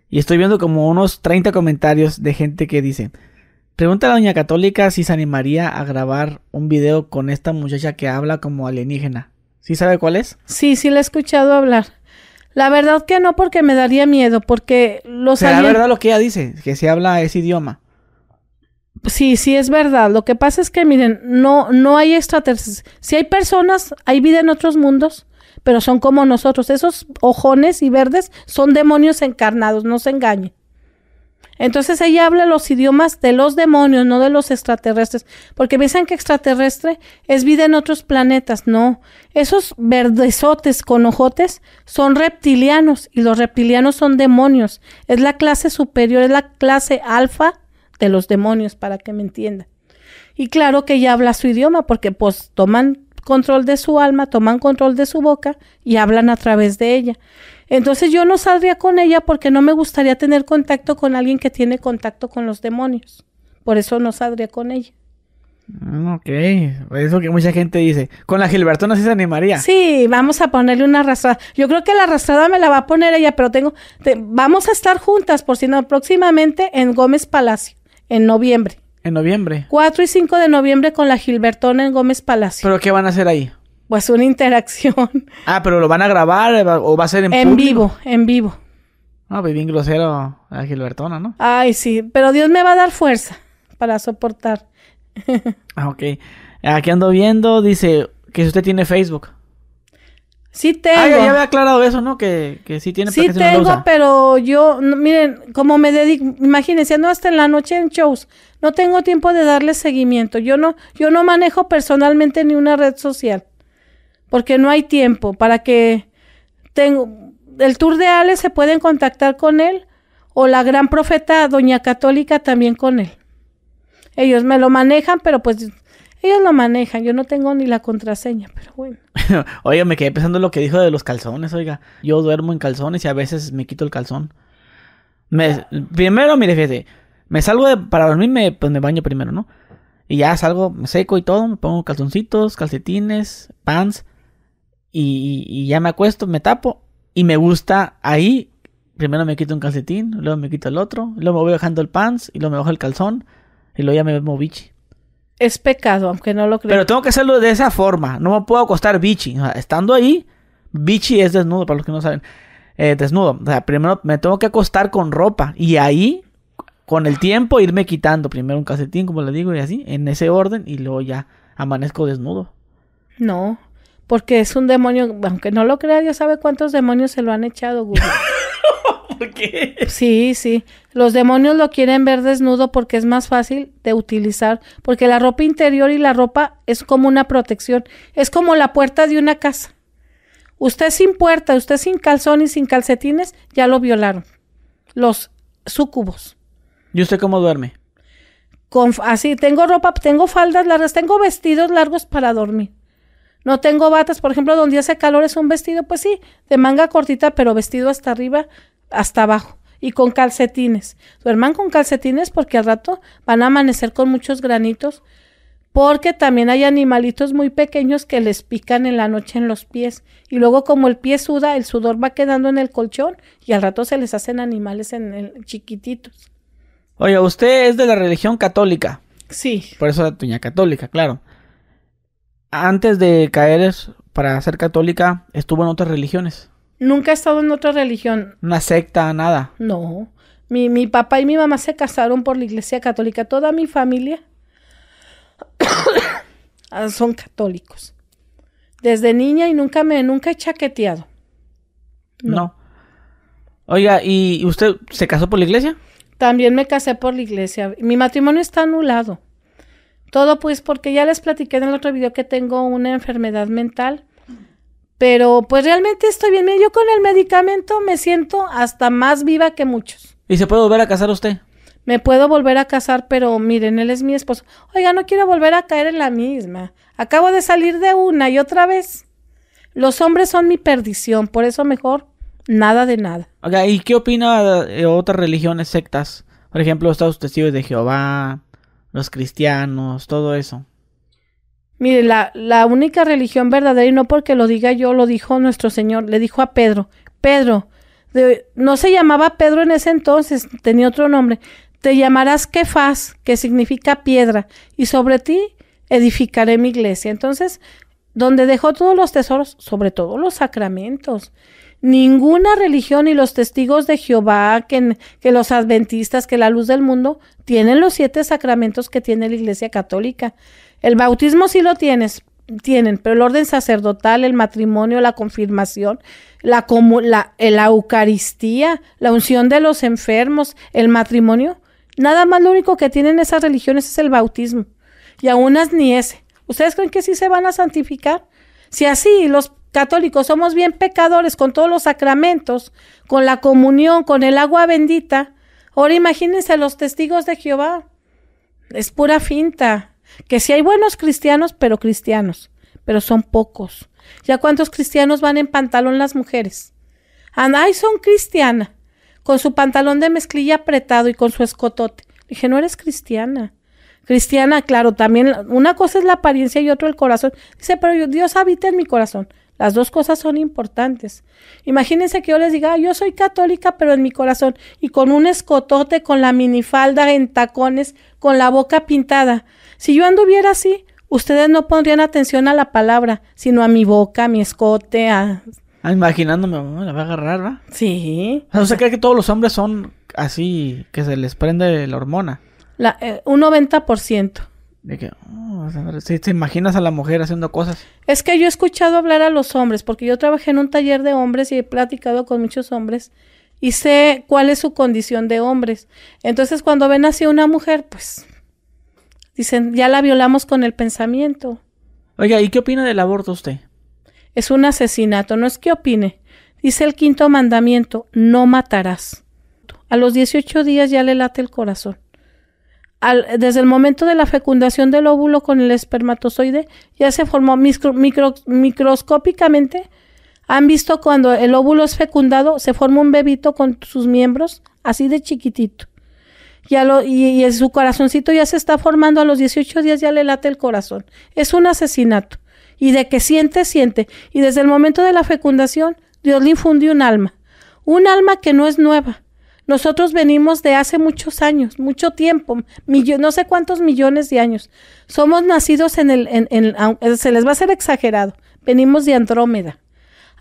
Y estoy viendo como unos 30 comentarios de gente que dice, pregunta a la doña católica si se animaría a grabar un video con esta muchacha que habla como alienígena. ¿Sí sabe cuál es? Sí, sí le he escuchado hablar. La verdad que no, porque me daría miedo, porque los ¿Será alien- verdad lo que ella dice? Que se habla ese idioma. Sí, sí es verdad. Lo que pasa es que, miren, no, no hay extraterrestres. Si hay personas, hay vida en otros mundos, pero son como nosotros. Esos ojones y verdes son demonios encarnados, no se engañen. Entonces ella habla los idiomas de los demonios, no de los extraterrestres, porque piensan que extraterrestre es vida en otros planetas. No, esos verdesotes con ojotes son reptilianos y los reptilianos son demonios. Es la clase superior, es la clase alfa de los demonios, para que me entiendan. Y claro que ella habla su idioma, porque pues toman control de su alma, toman control de su boca y hablan a través de ella. Entonces yo no saldría con ella porque no me gustaría tener contacto con alguien que tiene contacto con los demonios. Por eso no saldría con ella. Mm, Ok, eso que mucha gente dice. Con la Gilbertona sí se animaría. Sí, vamos a ponerle una arrastrada. Yo creo que la arrastrada me la va a poner ella, pero tengo, te- vamos a estar juntas, por si no, próximamente en Gómez Palacio, en noviembre. En noviembre. 4 y 5 de noviembre con la Gilbertona en Gómez Palacio. ¿Pero qué van a hacer ahí? pues una interacción Ah, pero lo van a grabar eh, o va a ser en, en público? vivo, en vivo. No, pues bien grosero la Gilbertona, ¿no? Ay, sí, pero Dios me va a dar fuerza para soportar. Ah, ok. Aquí ando viendo, dice que si usted tiene Facebook. Sí tengo. Ah, ya, había aclarado eso, ¿no? Que, que sí tiene, Sí no tengo, pero yo, no, miren, como me dedico, imagínense, ando hasta en la noche en shows, no tengo tiempo de darle seguimiento. Yo no, yo no manejo personalmente ni una red social, porque no hay tiempo para que tengo el tour de Ale se pueden contactar con él o la gran profeta Doña Católica también con él. Ellos me lo manejan, pero pues ellos lo manejan. Yo no tengo ni la contraseña, pero bueno. Oiga, me quedé pensando lo que dijo de los calzones, oiga. Yo duermo en calzones y a veces me quito el calzón. Me, primero, mire, fíjate, me salgo de, para dormirme, pues me baño primero, ¿no? Y ya salgo, me seco y todo, me pongo calzoncitos, calcetines, pants, y, y ya me acuesto, me tapo, y me gusta ahí, primero me quito un calcetín, luego me quito el otro, luego me voy bajando el pants, y luego me bajo el calzón, y luego ya me veo bichi. Es pecado, aunque no lo crean. Pero tengo que hacerlo de esa forma. No me puedo acostar bichi. O sea, estando ahí, bichi es desnudo, para los que no saben. Eh, desnudo. O sea, primero me tengo que acostar con ropa. Y ahí, con el tiempo, irme quitando. Primero un calcetín, como le digo, y así, en ese orden. Y luego ya amanezco desnudo. No, porque es un demonio, aunque no lo crea, ya sabe cuántos demonios se lo han echado, Google. ¿Por qué? Sí, sí. Los demonios lo quieren ver desnudo porque es más fácil de utilizar, porque la ropa interior y la ropa es como una protección, es como la puerta de una casa. Usted sin puerta, usted sin calzón y sin calcetines, ya lo violaron. Los súcubos. ¿Y usted cómo duerme? Con, así, tengo ropa, tengo faldas largas, tengo vestidos largos para dormir. No tengo batas, por ejemplo, donde hace calor es un vestido, pues sí, de manga cortita, pero vestido hasta arriba, hasta abajo. y con calcetines. Duerman con calcetines porque al rato van a amanecer con muchos granitos porque también hay animalitos muy pequeños que les pican en la noche en los pies y luego como el pie suda, el sudor va quedando en el colchón y al rato se les hacen animales en el, chiquititos. Oye, usted es de la religión católica. Sí. Por eso es tuña católica, claro. Antes de caer para ser católica, estuvo en otras religiones. Nunca he estado en otra religión. Una secta, nada. No. Mi, mi papá y mi mamá se casaron por la iglesia católica. Toda mi familia son católicos. Desde niña y nunca me, nunca he chaqueteado. No. Oiga, ¿y usted se casó por la iglesia? También me casé por la iglesia. Mi matrimonio está anulado. Todo pues porque ya les platiqué en el otro video que tengo una enfermedad mental. Pero pues realmente estoy bien. Yo con el medicamento me siento hasta más viva que muchos. ¿Y se puede volver a casar usted? me puedo volver a casar, pero miren, él es mi esposo. Oiga, no quiero volver a caer en la misma. Acabo de salir de una y otra vez. Los hombres son mi perdición, por eso mejor nada de nada. Oiga, ¿y qué opina de otras religiones, sectas? Por ejemplo, Estados Testigos de Jehová, los cristianos, todo eso. Mire, la, la única religión verdadera, y no porque lo diga yo, lo dijo nuestro Señor, le dijo a Pedro, Pedro, no se llamaba Pedro en ese entonces, tenía otro nombre te llamarás Kefas, que significa piedra, y sobre ti edificaré mi iglesia. Entonces, donde dejó todos los tesoros, sobre todo los sacramentos. Ninguna religión y los testigos de Jehová, que, que los adventistas, que la luz del mundo, tienen los siete sacramentos que tiene la Iglesia Católica. El bautismo sí lo tienes, tienen, pero el orden sacerdotal, el matrimonio, la confirmación, la, la, Eucaristía, la unción de los enfermos, el matrimonio, Nada más lo único que tienen esas religiones es el bautismo. Y a unas ni ese. ¿Ustedes creen que sí se van a santificar? Si así los católicos somos bien pecadores con todos los sacramentos, con la comunión, con el agua bendita, ahora imagínense los testigos de Jehová. Es pura finta. Que si hay buenos cristianos, pero cristianos, pero son pocos. ¿Ya cuántos cristianos van en pantalón las mujeres? Ay, son cristianas con su pantalón de mezclilla apretado y con su escotote. dije, no eres cristiana. Cristiana, claro, también una cosa es la apariencia y otro el corazón. Dice, pero Dios habita en mi corazón. Las dos cosas son importantes. Imagínense que yo les diga, yo soy católica, pero en mi corazón, y con un escotote, con la minifalda en tacones, con la boca pintada. Si yo anduviera así, ustedes no pondrían atención a la palabra, sino a mi boca, a mi escote, a Ah, imaginándome, la va a agarrar, ¿va? Sí. O sea, cree que todos los hombres son así, que se les prende la hormona. La, eh, un 90%. De que, oh, si te imaginas a la mujer haciendo cosas. Es que yo he escuchado hablar a los hombres, porque yo trabajé en un taller de hombres y he platicado con muchos hombres y sé cuál es su condición de hombres. Entonces, cuando ven así a una mujer, pues dicen, ya la violamos con el pensamiento. Oiga, ¿y qué opina del aborto usted? Es un asesinato, no es que opine. Dice el quinto mandamiento, no matarás. A los 18 días ya le late el corazón. desde el momento de la fecundación del óvulo con el espermatozoide, ya se formó microscópicamente. Han visto cuando el óvulo es fecundado, se forma un bebito con sus miembros, así de chiquitito. Ya lo, y, y su corazoncito ya se está formando a los 18 días, ya le late el corazón. Es un asesinato y de que siente, siente. Y desde el momento de la fecundación, Dios le infundió un alma, un alma que no es nueva. Nosotros venimos de hace muchos años, mucho tiempo, no sé cuántos millones de años. Somos nacidos en el, en, se les va a hacer exagerado, venimos de Andrómeda.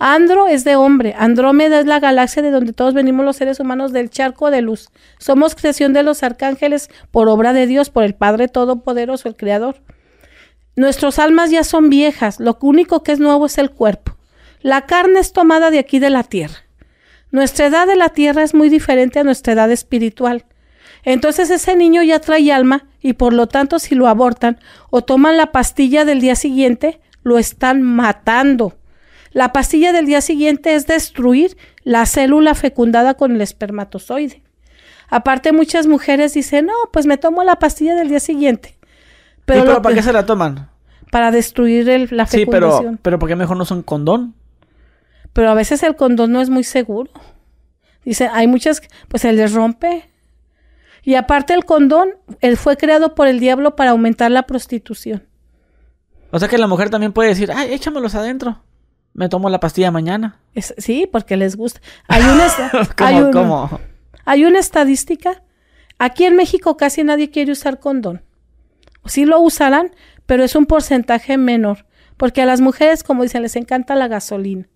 Andro es de hombre, Andrómeda es la galaxia de donde todos venimos los seres humanos del charco de luz. Somos creación de los arcángeles por obra de Dios, por el Padre Todopoderoso, el Creador. Nuestras almas ya son viejas, lo único que es nuevo es el cuerpo. La carne es tomada de aquí de la tierra. Nuestra edad de la tierra es muy diferente a nuestra edad espiritual. Entonces ese niño ya trae alma y por lo tanto si lo abortan o toman la pastilla del día siguiente, lo están matando. La pastilla del día siguiente es destruir la célula fecundada con el espermatozoide. Aparte muchas mujeres dicen, no, pues me tomo la pastilla del día siguiente. Pero, para qué se la toman? Para destruir el, la fecundación. Sí, pero, pero ¿por qué mejor no son condón? Pero a veces el condón no es muy seguro. Dicen, hay muchas, pues se les rompe. Y aparte el condón, él fue creado por el diablo para aumentar la prostitución. O sea que la mujer también puede decir, ay, échamelos adentro. Me tomo la pastilla mañana. Es- sí, porque les gusta. Hay una, ¿Cómo, hay un- cómo? hay una estadística. Aquí en México casi nadie quiere usar condón. Sí lo usarán, pero es un porcentaje menor. Porque a las mujeres, como dicen, les encanta la gasolina.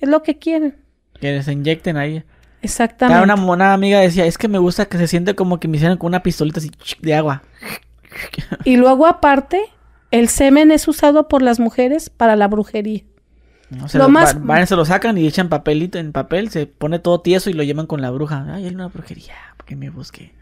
Es lo que quieren. Que se inyecten ahí. Exactamente. Una, una amiga decía, es que me gusta que se siente como que me hicieran con una pistolita así de agua. Y luego aparte, el semen es usado por las mujeres para la brujería. Lo más- va- van, se lo sacan y echan papelito en papel, se pone todo tieso y lo llevan con la bruja. Ay, hay una brujería, que me busque.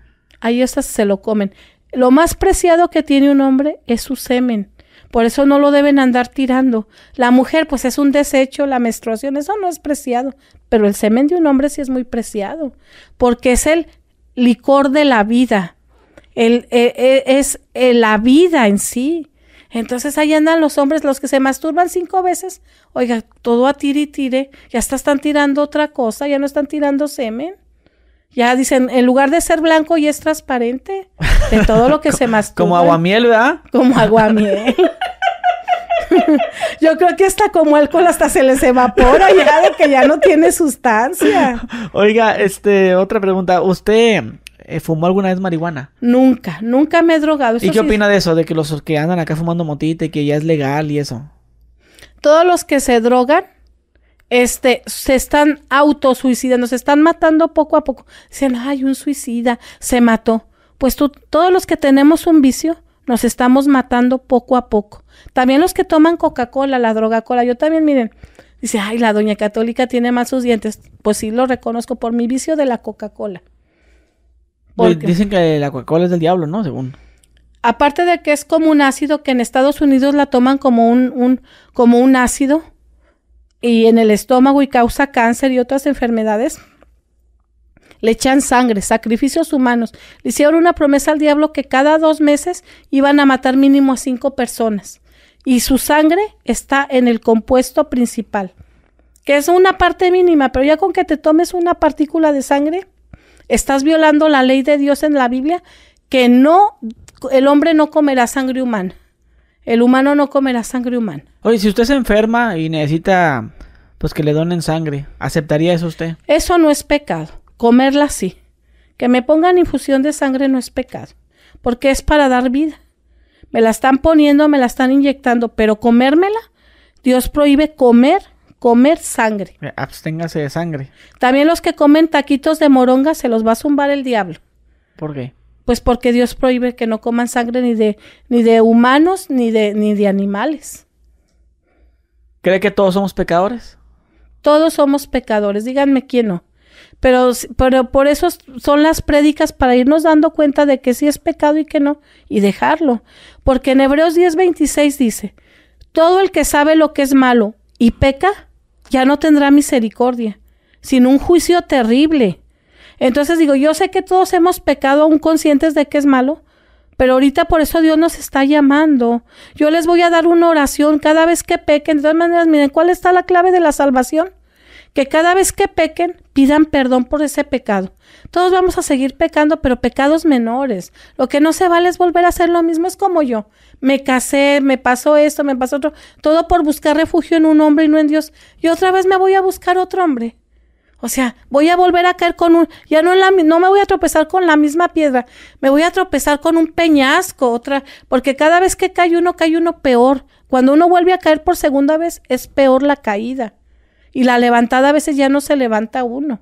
Ahí estas se lo comen. Lo más preciado que tiene un hombre es su semen. Por eso no lo deben andar tirando. La mujer, pues es un desecho, la menstruación, eso no es preciado. Pero el semen de un hombre sí es muy preciado. Porque es el licor de la vida. El, eh, eh, es eh, la vida en sí. Entonces ahí andan los hombres, los que se masturban cinco veces. Oiga, todo a tire y tire. Ya hasta están tirando otra cosa, ya no están tirando semen. Ya dicen, en lugar de ser blanco y es transparente de todo lo que se masturba. Como aguamiel, ¿verdad? Como aguamiel. Yo creo que hasta como alcohol hasta se les evapora ya de que ya no tiene sustancia. Oiga, este, otra pregunta. ¿Usted eh, fumó alguna vez marihuana? Nunca, nunca me he drogado. ¿Y qué sí, opina de eso? De que los que andan acá fumando motita y que ya es legal y eso. Todos los que se drogan, este, se están autosuicidando, se están matando poco a poco. Dicen, ay, un suicida, se mató. Pues tú, todos los que tenemos un vicio, nos estamos matando poco a poco. También los que toman Coca-Cola, la droga cola. Yo también, miren, dice, ay, la doña católica tiene mal sus dientes. Pues sí, lo reconozco por mi vicio de la Coca-Cola. Pues Porque- Dicen que la Coca-Cola es del diablo, ¿no? Según. Aparte de que es como un ácido que en Estados Unidos la toman como un, un- como un ácido y en el estómago y causa cáncer y otras enfermedades. Le echan sangre, sacrificios humanos. Le hicieron una promesa al diablo que cada dos meses iban a matar mínimo a cinco personas. Y su sangre está en el compuesto principal, que es una parte mínima, pero ya con que te tomes una partícula de sangre, estás violando la ley de Dios en la Biblia, que no, el hombre no comerá sangre humana. El humano no comerá sangre humana. Oye, si usted se enferma y necesita, pues que le donen sangre, ¿aceptaría eso usted? Eso no es pecado. Comerla sí. Que me pongan infusión de sangre no es pecado. Porque es para dar vida. Me la están poniendo, me la están inyectando, pero comérmela, Dios prohíbe comer, comer sangre. Eh, Absténgase de sangre. También los que comen taquitos de moronga se los va a zumbar el diablo. ¿Por qué? Pues porque Dios prohíbe que no coman sangre ni de, ni de humanos ni de, ni de animales. ¿Cree que todos somos pecadores? Todos somos pecadores, díganme quién no. Pero, pero por eso son las prédicas para irnos dando cuenta de que sí es pecado y que no, y dejarlo. Porque en Hebreos 10:26 dice, todo el que sabe lo que es malo y peca, ya no tendrá misericordia, sino un juicio terrible. Entonces digo, yo sé que todos hemos pecado aún conscientes de que es malo, pero ahorita por eso Dios nos está llamando. Yo les voy a dar una oración cada vez que pequen. De todas maneras, miren, ¿cuál está la clave de la salvación? Que cada vez que pequen, pidan perdón por ese pecado. Todos vamos a seguir pecando, pero pecados menores. Lo que no se vale es volver a hacer lo mismo. Es como yo. Me casé, me pasó esto, me pasó otro. Todo por buscar refugio en un hombre y no en Dios. Y otra vez me voy a buscar otro hombre. O sea, voy a volver a caer con un, ya no en la, no me voy a tropezar con la misma piedra, me voy a tropezar con un peñasco, otra, porque cada vez que cae uno, cae uno peor. Cuando uno vuelve a caer por segunda vez, es peor la caída. Y la levantada a veces ya no se levanta uno.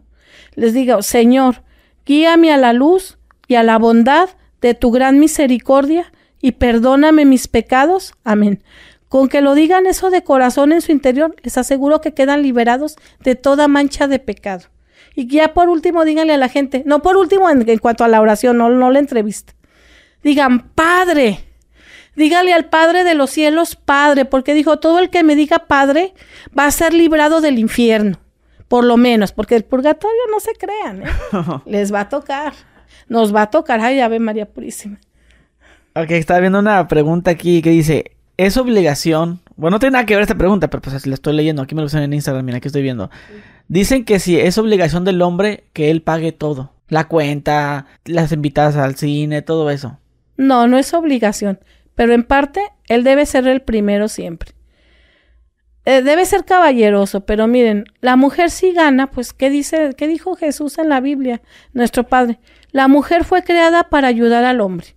Les digo, Señor, guíame a la luz y a la bondad de tu gran misericordia y perdóname mis pecados. Amén. Con que lo digan eso de corazón en su interior, les aseguro que quedan liberados de toda mancha de pecado. Y ya por último, díganle a la gente, no por último en, cuanto a la oración, no, no la entrevista. Digan, Padre, dígale al Padre de los cielos, Padre, porque dijo, todo el que me diga Padre va a ser librado del infierno, por lo menos, porque el purgatorio no se crean, ¿eh? les va a tocar, nos va a tocar, ay, Ave María Purísima. Ok, estaba viendo una pregunta aquí que dice, ¿es obligación? Bueno, no tiene nada que ver esta pregunta, pero pues la estoy leyendo. Aquí me lo pusieron en Instagram, mira, aquí estoy viendo. Dicen que si es obligación del hombre que él pague todo. La cuenta, las invitadas al cine, todo eso. No, no es obligación, pero en parte él debe ser el primero siempre. Eh, debe ser caballeroso, pero miren, la mujer sí gana, pues ¿qué dice, qué dijo Jesús en la Biblia, nuestro Padre? La mujer fue creada para ayudar al hombre.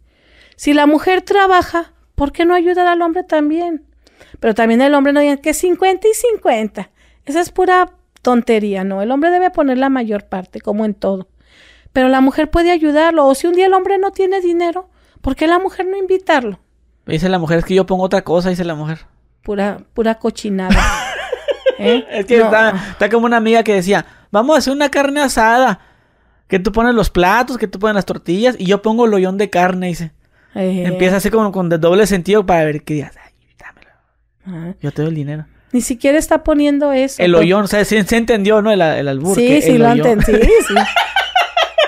Si la mujer trabaja, ¿por qué no ayudar al hombre también? Pero también el hombre no diga que 50 y 50. Esa es pura tontería, ¿no? El hombre debe poner la mayor parte, como en todo. Pero la mujer puede ayudarlo. O si un día el hombre no tiene dinero, ¿por qué la mujer no invitarlo? Dice la mujer, es que yo pongo otra cosa, dice la mujer. Pura, pura cochinada. ¿Eh? Es que No. está, está como una amiga que decía, vamos a hacer una carne asada. Que tú pones los platos, que tú pones las tortillas y yo pongo el hoyón de carne, dice. Eh, Empieza así como con de doble sentido para ver qué digas. Dámelo. ah, Yo te doy el dinero. Ni siquiera está poniendo eso. El Pero- hoyón, o sea, se, se entendió, ¿no? El, el albur. Sí, que sí, el lo entendí. Sí, sí.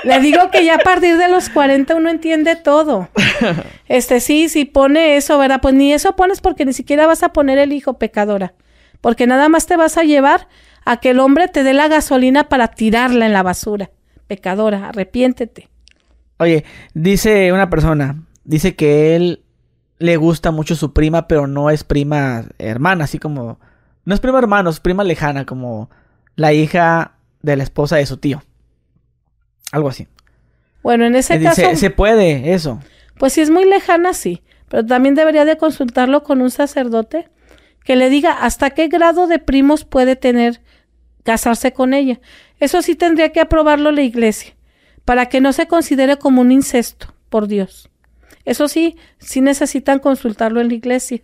Le digo que ya a partir de los 40 uno entiende todo. Este, sí, sí pone eso, ¿verdad? Pues ni eso pones porque ni siquiera vas a poner el hijo pecadora. Porque nada más te vas a llevar a que el hombre te dé la gasolina para tirarla en la basura. Pecadora, arrepiéntete. Oye, dice una persona, dice que él le gusta mucho su prima, pero no es prima hermana, así como... No es prima hermano, es prima lejana, como la hija de la esposa de su tío. Algo así. Bueno, en ese caso, se puede eso. pues si es muy lejana, sí. Pero también debería de consultarlo con un sacerdote que le diga hasta qué grado de primos puede tener casarse con ella. Eso sí tendría que aprobarlo la iglesia, para que no se considere como un incesto, por Dios. Eso sí, sí necesitan consultarlo en la iglesia.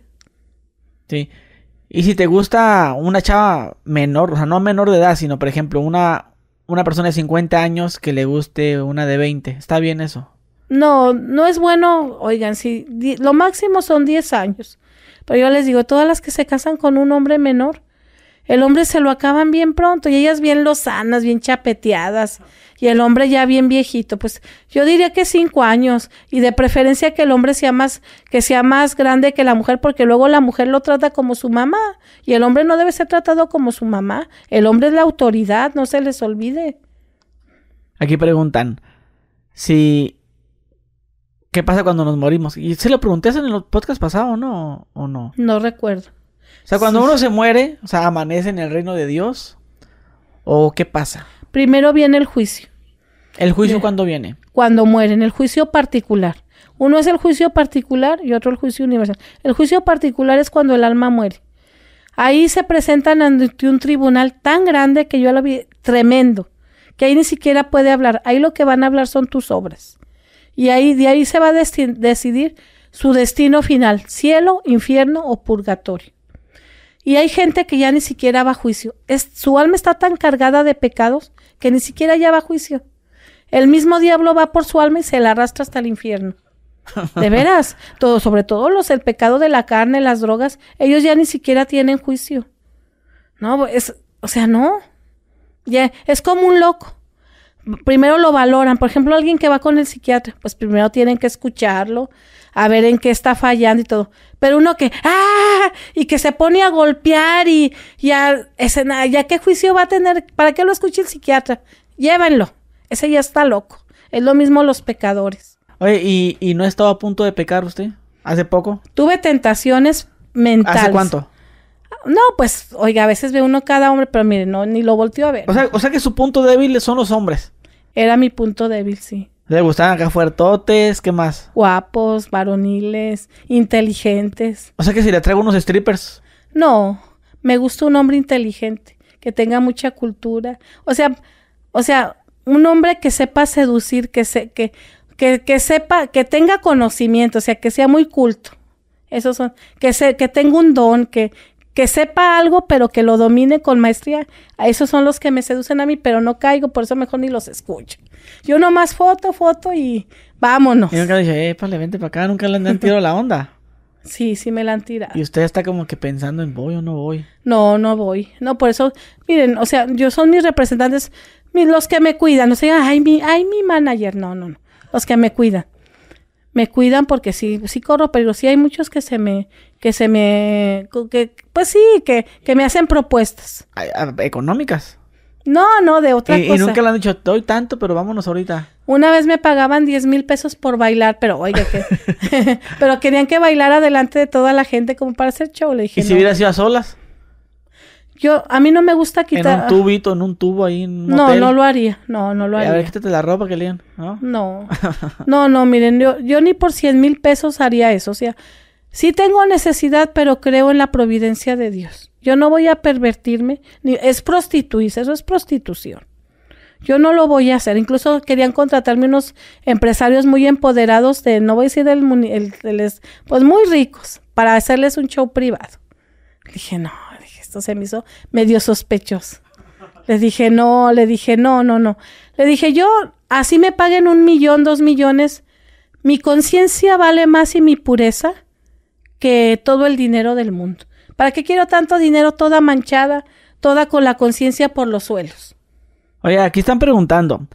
Sí. Y si te gusta una chava menor, o sea, no menor de edad, sino por ejemplo una, una persona de 50 años que le guste una de 20, ¿está bien eso? No, no es bueno, oigan, si di- lo máximo son 10 años. Pero yo les digo, todas las que se casan con un hombre menor, el hombre se lo acaban bien pronto y ellas bien lozanas, bien chapeteadas y el hombre ya bien viejito. Pues yo diría que cinco años y de preferencia que el hombre sea más, que sea más grande que la mujer porque luego la mujer lo trata como su mamá y el hombre no debe ser tratado como su mamá. El hombre es la autoridad, no se les olvide. Aquí preguntan si... ¿Qué pasa cuando nos morimos? Y se lo pregunté en el podcast pasado, ¿no? ¿O no? No recuerdo. O sea, cuando uno se muere, o sea, amanece en el reino de Dios. ¿O qué pasa? Primero viene el juicio. ¿El juicio cuándo viene? cuando mueren, el juicio particular. Uno es el juicio particular y otro el juicio universal. El juicio particular es cuando el alma muere. Ahí se presentan ante un tribunal tan grande que yo lo vi tremendo, que ahí ni siquiera puede hablar. Ahí lo que van a hablar son tus obras. Y ahí de ahí se va a decidir su destino final, cielo, infierno o purgatorio. Y hay gente que ya ni siquiera va a juicio. Es, su alma está tan cargada de pecados que ni siquiera ya va a juicio. El mismo diablo va por su alma y se la arrastra hasta el infierno. De veras, todo, sobre todo los el pecado de la carne, las drogas, ellos ya ni siquiera tienen juicio. No, es, o sea, no. Ya, es como un loco. Primero lo valoran, por ejemplo, alguien que va con el psiquiatra, pues primero tienen que escucharlo, a ver en qué está fallando y todo. Pero uno que, ¡ah! y que se pone a golpear y ya, ya qué juicio va a tener, ¿para qué lo escuche el psiquiatra? Llévenlo, ese ya está loco. Es lo mismo los pecadores. Oye, ¿y, y no estaba a punto de pecar usted? ¿Hace poco? Tuve tentaciones mentales. ¿Hace cuánto? No, pues, oiga, a veces ve uno cada hombre, pero mire, no, ni lo volteó a ver. O sea, o sea que su punto débil son los hombres. Era mi punto débil, sí. Le gustaban acá fuertotes, ¿qué más? Guapos, varoniles, inteligentes. O sea que si le traigo unos strippers. No, me gusta un hombre inteligente, que tenga mucha cultura. O sea, o sea, un hombre que sepa seducir, que se, que, que, que sepa, que tenga conocimiento, o sea, que sea muy culto. Esos son, que se, que tenga un don, que, que sepa algo, pero que lo domine con maestría. A esos son los que me seducen a mí, pero no caigo, por eso mejor ni los escucho. Yo nomás foto, foto y vámonos. Y nunca le dije, eh, pale, vente para acá, nunca le han tirado la onda. Sí, sí me la han tirado. Y usted está como que pensando en voy o no voy. No, no voy. No, por eso, miren, o sea, yo son mis representantes, los que me cuidan. No sé, ay, mi, ay, mi manager. No, no, no. Los que me cuidan. Me cuidan porque sí, sí corro, pero sí hay muchos que se me, que se me, que, pues sí, que, que me hacen propuestas. Ah, Económicas. No, no, de otra Y, y cosa. nunca le han dicho, doy tanto, pero vámonos ahorita. Una vez me pagaban 10 mil pesos por bailar, pero oiga que... pero querían que bailara delante de toda la gente como para hacer show. Le dije, ¿Y si no. hubiera sido a solas? Yo, a mí no me gusta En quitar... un tubito, en un tubo ahí en un no, hotel. no lo haría. No, no lo A haría. ver, quítate la ropa que lean, ¿no? No, no, no, miren, yo, yo ni por 100 mil pesos haría eso. O sea, sí tengo necesidad, pero creo en la providencia de Dios. Yo no voy a pervertirme, ni es prostituirse, eso es prostitución. Yo no lo voy a hacer. Incluso querían contratarme unos empresarios muy empoderados de, no voy a decir del, el- les- pues muy ricos, para hacerles un show privado. Dije, no, dije, esto se me hizo medio sospechoso. Le dije, no, le dije, no, no, no. Le dije, yo, así me paguen un millón, dos millones, mi conciencia vale más y mi pureza que todo el dinero del mundo. ¿Para qué quiero tanto dinero toda manchada, toda con la conciencia por los suelos? Oye, aquí están preguntando.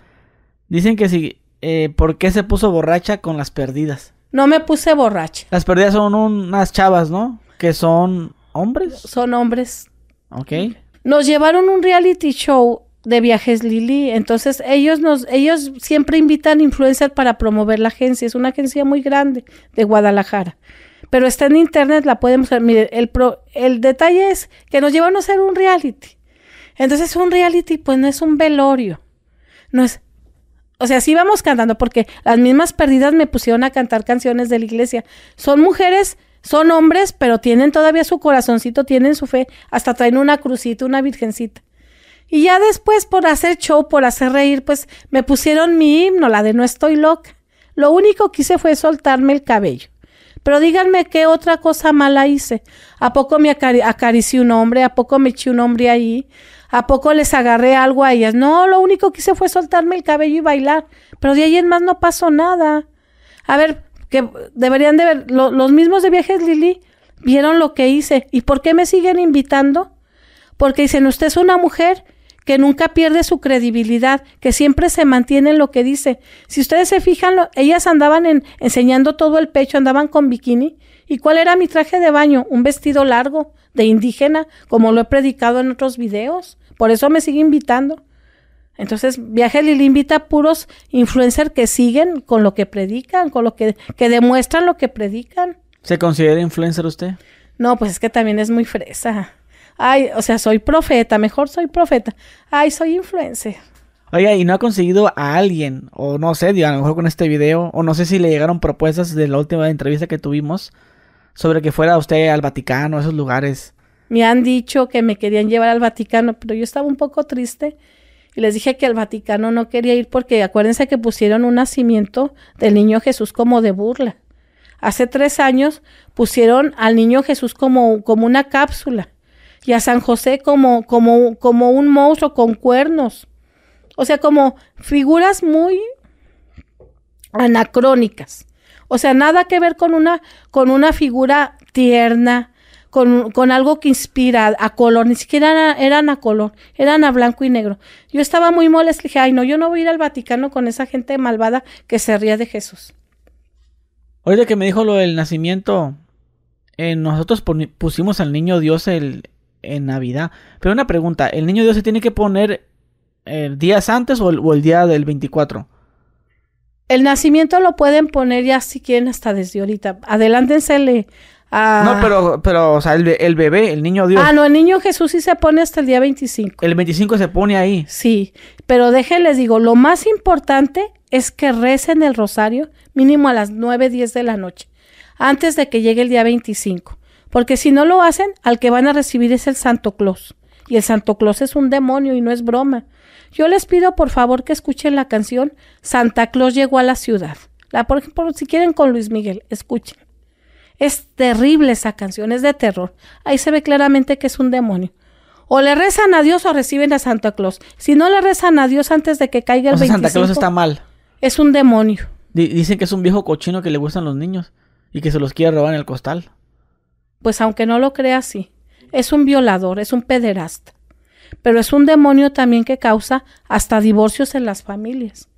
Dicen que si, eh, ¿por qué se puso borracha con las perdidas? No me puse borracha. Las perdidas son unas chavas, ¿no? Que son hombres. Son hombres. Ok. Nos llevaron un reality show de viajes Lili, entonces ellos nos ellos siempre invitan influencers para promover la agencia, es una agencia muy grande de Guadalajara. Pero está en internet, la podemos ver. Mire, el pro- el detalle es que nos llevan a hacer un reality. Entonces un reality pues no es un velorio. No es o sea, sí vamos cantando porque las mismas perdidas me pusieron a cantar canciones de la iglesia. Son mujeres, son hombres, pero tienen todavía su corazoncito, tienen su fe, hasta traen una crucita, una virgencita. Y ya después, por hacer show, por hacer reír, pues me pusieron mi himno, la de No estoy loca. Lo único que hice fue soltarme el cabello. Pero díganme qué otra cosa mala hice. ¿A poco me acari- acaricié un hombre? ¿A poco me eché un hombre ahí? ¿A poco les agarré algo a ellas? No, lo único que hice fue soltarme el cabello y bailar. Pero de ahí en más no pasó nada. A ver, que deberían de ver, lo- los mismos de viajes Lili vieron lo que hice. ¿Y por qué me siguen invitando? Porque dicen, usted es una mujer que nunca pierde su credibilidad, que siempre se mantiene en lo que dice. Si ustedes se fijan, lo- ellas andaban en- enseñando todo el pecho, andaban con bikini. ¿Y cuál era mi traje de baño? Un vestido largo de indígena, como lo he predicado en otros videos. Por eso me sigue invitando. Entonces, Viaje Lili invita a puros influencers que siguen con lo que predican, con lo que, que demuestran lo que predican. ¿Se considera influencer usted? No, pues es que también es muy fresa. Ay, o sea, soy profeta, mejor soy profeta. Ay, soy influencer. Oiga, ¿y no ha conseguido a alguien? O no sé, a lo mejor con este video, o no sé si le llegaron propuestas de la última entrevista que tuvimos sobre que fuera usted al Vaticano, a esos lugares. Me han dicho que me querían llevar al Vaticano, pero yo estaba un poco triste y les dije que al Vaticano no quería ir porque acuérdense que pusieron un nacimiento del niño Jesús como de burla. Hace tres años pusieron al niño Jesús como, como una cápsula y a San José como, como, como un monstruo con cuernos. O sea, como figuras muy anacrónicas. O sea, nada que ver con una, con una figura tierna, con, con algo que inspira a color, ni siquiera eran, eran a color, eran a blanco y negro. Yo estaba muy molesta, dije, ay no, yo no voy a ir al Vaticano con esa gente malvada que se ría de Jesús. Ahorita que me dijo lo del nacimiento, eh, nosotros pusimos al niño Dios el, en Navidad. Pero una pregunta, ¿el niño Dios se tiene que poner eh, días antes o el, o el día del 24? El nacimiento lo pueden poner ya si quieren hasta desde ahorita. Adelántensele a... No, pero, pero, o sea, el, el bebé, el niño Dios, Ah, no, el niño Jesús sí se pone hasta el día 25. el 25 se pone ahí. Sí, pero déjenles digo, lo más importante es que recen el rosario mínimo a las 9, 10 de la noche, antes de que llegue el día 25. Porque si no lo hacen, al que van a recibir es el Santo Claus. Y el Santo Claus es un demonio y no es broma. Yo les pido por favor que escuchen la canción Santa Claus llegó a la ciudad. La, por ejemplo, si quieren con Luis Miguel, escuchen. Es terrible esa canción, es de terror. Ahí se ve claramente que es un demonio. O le rezan a Dios o reciben a Santa Claus. Si no le rezan a Dios antes de que caiga el O sea, 25, Santa Claus está mal. es un demonio. Di- dicen que es un viejo cochino que le gustan los niños y que se los quiere robar en el costal. Pues aunque no lo crea así, es un violador, es un pederasta. Pero es un demonio también que causa hasta divorcios en las familias.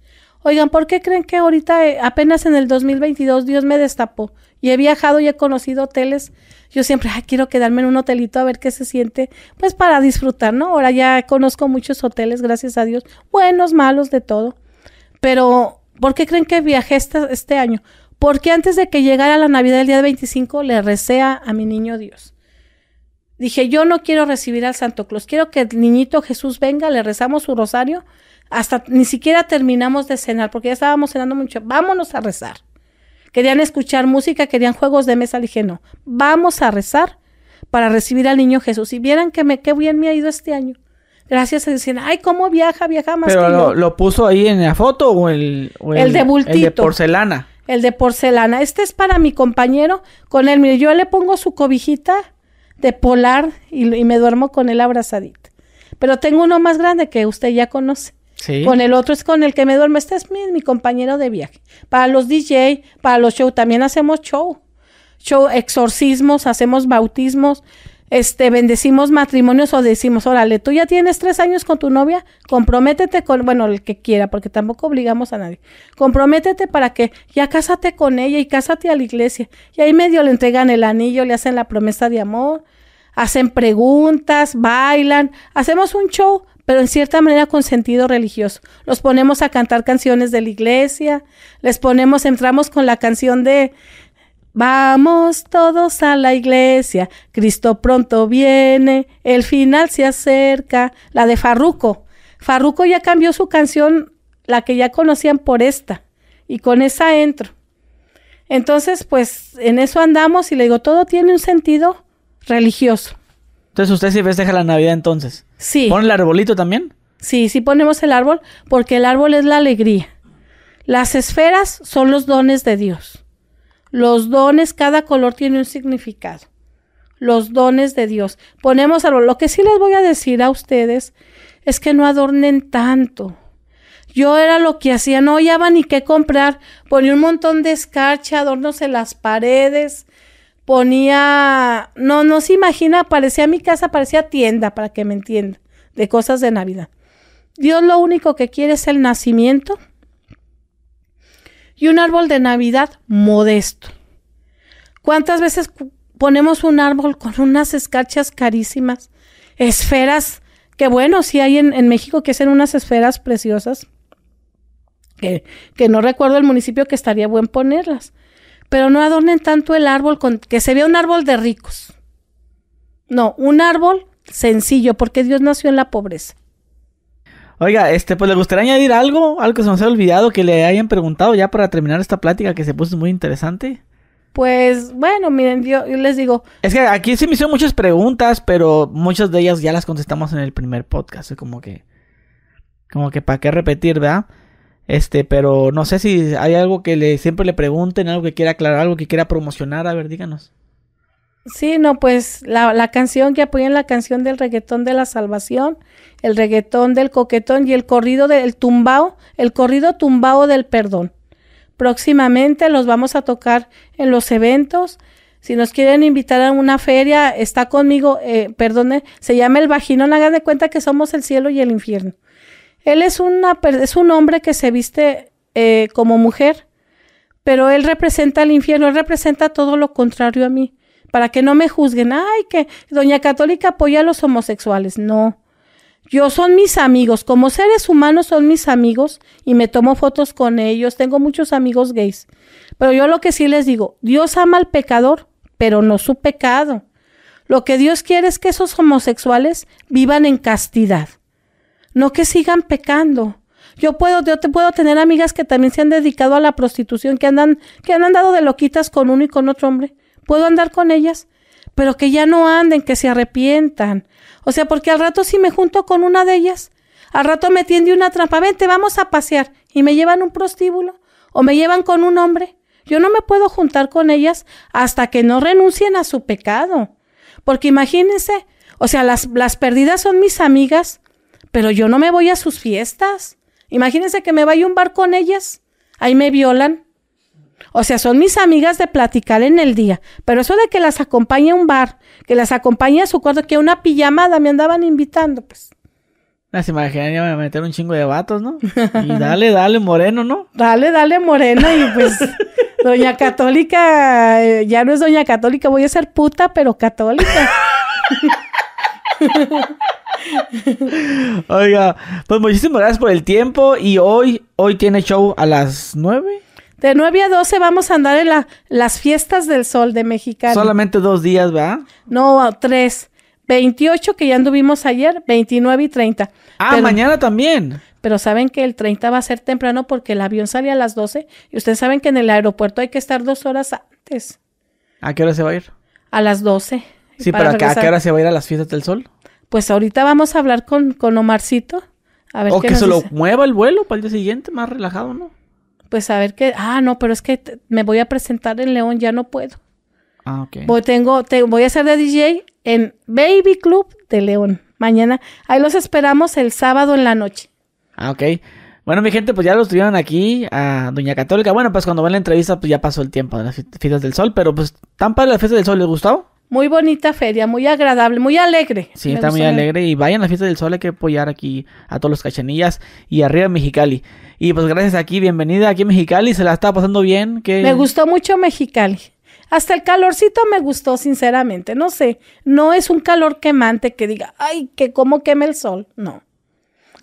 Oigan, ¿por qué creen que ahorita, eh, apenas en el 2022, Dios me destapó? Y he viajado y he conocido hoteles. Yo siempre quiero quedarme en un hotelito a ver qué se siente, pues para disfrutar, ¿no? Ahora ya conozco muchos hoteles, gracias a Dios, buenos, malos, de todo. Pero, ¿por qué creen que viajé este, este año? Porque antes de que llegara la Navidad del día 25, le recé a, a mi niño Dios. Dije, yo no quiero recibir al Santo Claus, quiero que el niñito Jesús venga, le rezamos su rosario, hasta ni siquiera terminamos de cenar, porque ya estábamos cenando mucho, vámonos a rezar. Querían escuchar música, querían juegos de mesa, le dije, no, vamos a rezar para recibir al niño Jesús. Y vieran que me, qué bien me ha ido este año. Gracias a decir, ay, cómo viaja, viaja más Pero que lo, puso ahí en la foto o el, o El de El de bultito. porcelana. el de porcelana. Este es para mi compañero. Con él, mire, yo le pongo su cobijita de polar y, y me duermo con él abrazadita. Pero tengo uno más grande que usted ya conoce. Con el otro es con el que me duermo. Este es mi, mi compañero de viaje. Para los DJ, para los show, también hacemos show. Show, exorcismos, hacemos bautismos, este, bendecimos matrimonios o decimos, órale, tú ya tienes tres años con tu novia, comprométete con, bueno, el que quiera, porque tampoco obligamos a nadie. Comprométete para que ya cásate con ella y cásate a la iglesia. Y ahí medio le entregan el anillo, le hacen la promesa de amor, hacen preguntas, bailan, hacemos un show, pero en cierta manera con sentido religioso. Los ponemos a cantar canciones de la iglesia, les ponemos, entramos con la canción de Vamos todos a la iglesia, Cristo pronto viene, el final se acerca, la de Farruco. Farruco ya cambió su canción, la que ya conocían por esta, y con esa entro. Entonces, pues en eso andamos y le digo, todo tiene un sentido religioso. Entonces usted sí festeja la Navidad entonces. Sí. ¿Pone el arbolito también? Sí, sí ponemos el árbol porque el árbol es la alegría. Las esferas son los dones de Dios. Los dones, cada color tiene un significado. Los dones de Dios. Ponemos árbol. Lo que sí les voy a decir a ustedes es que no adornen tanto. Yo era lo que hacía, no hallaba ni qué comprar. Ponía un montón de escarcha, adornos en las paredes. Ponía, no, no se imagina, parecía mi casa, parecía tienda, para que me entienda, de cosas de Navidad. Dios lo único que quiere es el nacimiento y un árbol de Navidad modesto. ¿Cuántas veces ponemos un árbol con unas escarchas carísimas? Esferas, que bueno, sí hay en, en México que hacen unas esferas preciosas, que, que no recuerdo el municipio que estaría buen ponerlas. Pero no adornen tanto el árbol con que se vea un árbol de ricos. No, un árbol sencillo, porque Dios nació en la pobreza. Oiga, este, pues le gustaría añadir algo, algo que se nos haya olvidado que le hayan preguntado ya para terminar esta plática que se puso muy interesante. Pues bueno, miren, yo, yo les digo, Es que aquí se me hicieron muchas preguntas, pero muchas de ellas ya las contestamos en el primer podcast. Como que, como que para qué repetir, ¿verdad? Este, pero no sé si hay algo que le siempre le pregunten, algo que quiera aclarar, algo que quiera promocionar. A ver, díganos. Sí, no, pues la, la canción que apoyan la canción del reggaetón de la salvación, el reggaetón del coquetón y el corrido del tumbao, el corrido tumbao del perdón. Próximamente los vamos a tocar en los eventos. Si nos quieren invitar a una feria, está conmigo, eh, perdone, se llama el vaginón, hagan de cuenta que somos el cielo y el infierno. Él es, una, un hombre que se viste eh, como mujer, pero él representa el infierno, él representa todo lo contrario a mí para que no me juzguen, ay, que Doña Católica apoya a los homosexuales. No. Yo son mis amigos, como seres humanos son mis amigos y me tomo fotos con ellos. Tengo muchos amigos gays. Pero yo lo que sí les digo, Dios ama al pecador, pero no su pecado. Lo que Dios quiere es que esos homosexuales vivan en castidad, no que sigan pecando. Yo puedo, yo te puedo tener amigas que también se han dedicado a la prostitución, que andan, que han andado de loquitas con uno y con otro hombre. Puedo andar con ellas, pero que ya no anden, que se arrepientan. O sea, porque al rato si me junto con una de ellas, al rato me tiende una trampa, vente, vamos a pasear, y me llevan un prostíbulo, o me llevan con un hombre. Yo no me puedo juntar con ellas hasta que no renuncien a su pecado. Porque imagínense, o sea, las, las perdidas son mis amigas, pero yo no me voy a sus fiestas. Imagínense que me vaya a un bar con ellas, ahí me violan. O sea, son mis amigas de platicar en el día. Pero eso de que las acompañe a un bar, que las acompañe a su cuarto, que a una pijamada me andaban invitando, pues. Ah, se imaginaría me meter un chingo de vatos, ¿no? Y dale, dale, moreno, ¿no? Dale, dale, morena, y pues, doña católica, eh, ya no es doña católica, voy a ser puta, pero católica. Oiga, pues muchísimas gracias por el tiempo y hoy, hoy tiene show a las 9. De 9 a 12 vamos a andar en la, las fiestas del sol de Mexicali. Solamente dos días, ¿verdad? No, tres. 28 que ya anduvimos ayer, 29 y 30. Ah, Pero- mañana también. Pero saben que el 30 va a ser temprano porque el avión sale a las 12 y ustedes saben que en el aeropuerto hay que estar dos horas antes, ¿A qué hora se va a ir? a las 12. Sí, pero ¿a qué- ¿a regresar. qué hora se va a ir a las fiestas del sol? Pues ahorita vamos a hablar con, con Omarcito. A ver O qué que nos se lo mueva el vuelo para el día siguiente, más relajado, ¿no? Pues a ver qué. Ah, no, pero es que te- me voy a presentar en León, ya no puedo. Ah, ok. Voy, tengo, te- voy a ser de DJ en Baby Club de León. Mañana. Ahí los esperamos el sábado en la noche. Ah, ok. Bueno, mi gente, pues ya lo tuvieron aquí a Doña Católica. Bueno, pues cuando ven la entrevista, pues ya pasó el tiempo de las fi- fiestas del sol, pero pues tan para las fiestas del sol, ¿les gustó? Muy bonita feria, muy agradable, muy alegre. Sí, Me está muy alegre y vayan a las fiestas del sol, hay que apoyar aquí a todos los cachanillas y arriba Mexicali. Y pues gracias aquí, bienvenida aquí a Mexicali, se la está pasando bien. que Me gustó mucho Mexicali. Hasta el calorcito me gustó, sinceramente. No sé, no es un calor quemante que diga, ay, que cómo quema el sol. No.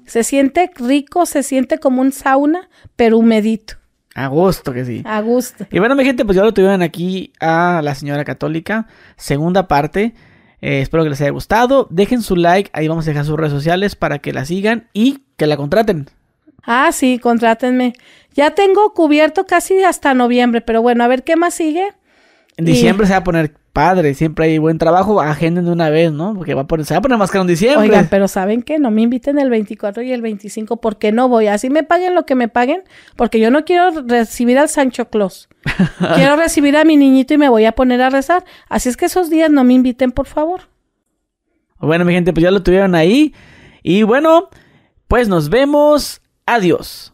Se siente rico, se siente como un sauna, pero humedito, A gusto que sí. a gusto. Y bueno, mi gente, pues ya lo tuvieron aquí a la señora católica, segunda parte. Eh, espero que les haya gustado. Dejen su like, ahí vamos a dejar sus redes sociales para que la sigan y que la contraten. Ah, sí, contrátenme. Ya tengo cubierto casi hasta noviembre, pero bueno, a ver qué más sigue. En Y- diciembre se va a poner padre, siempre hay buen trabajo, agenden de una vez, ¿no? Porque va a poner, se va a poner más caro en diciembre. Oigan, pero ¿saben qué? No me inviten el 24 y el 25 porque no voy. Así me paguen lo que me paguen, porque yo no quiero recibir al Sancho Claus. quiero recibir a mi niñito y me voy a poner a rezar. Así es que esos días no me inviten, por favor. Bueno, mi gente, pues ya lo tuvieron ahí. Y bueno, pues nos vemos. Adiós.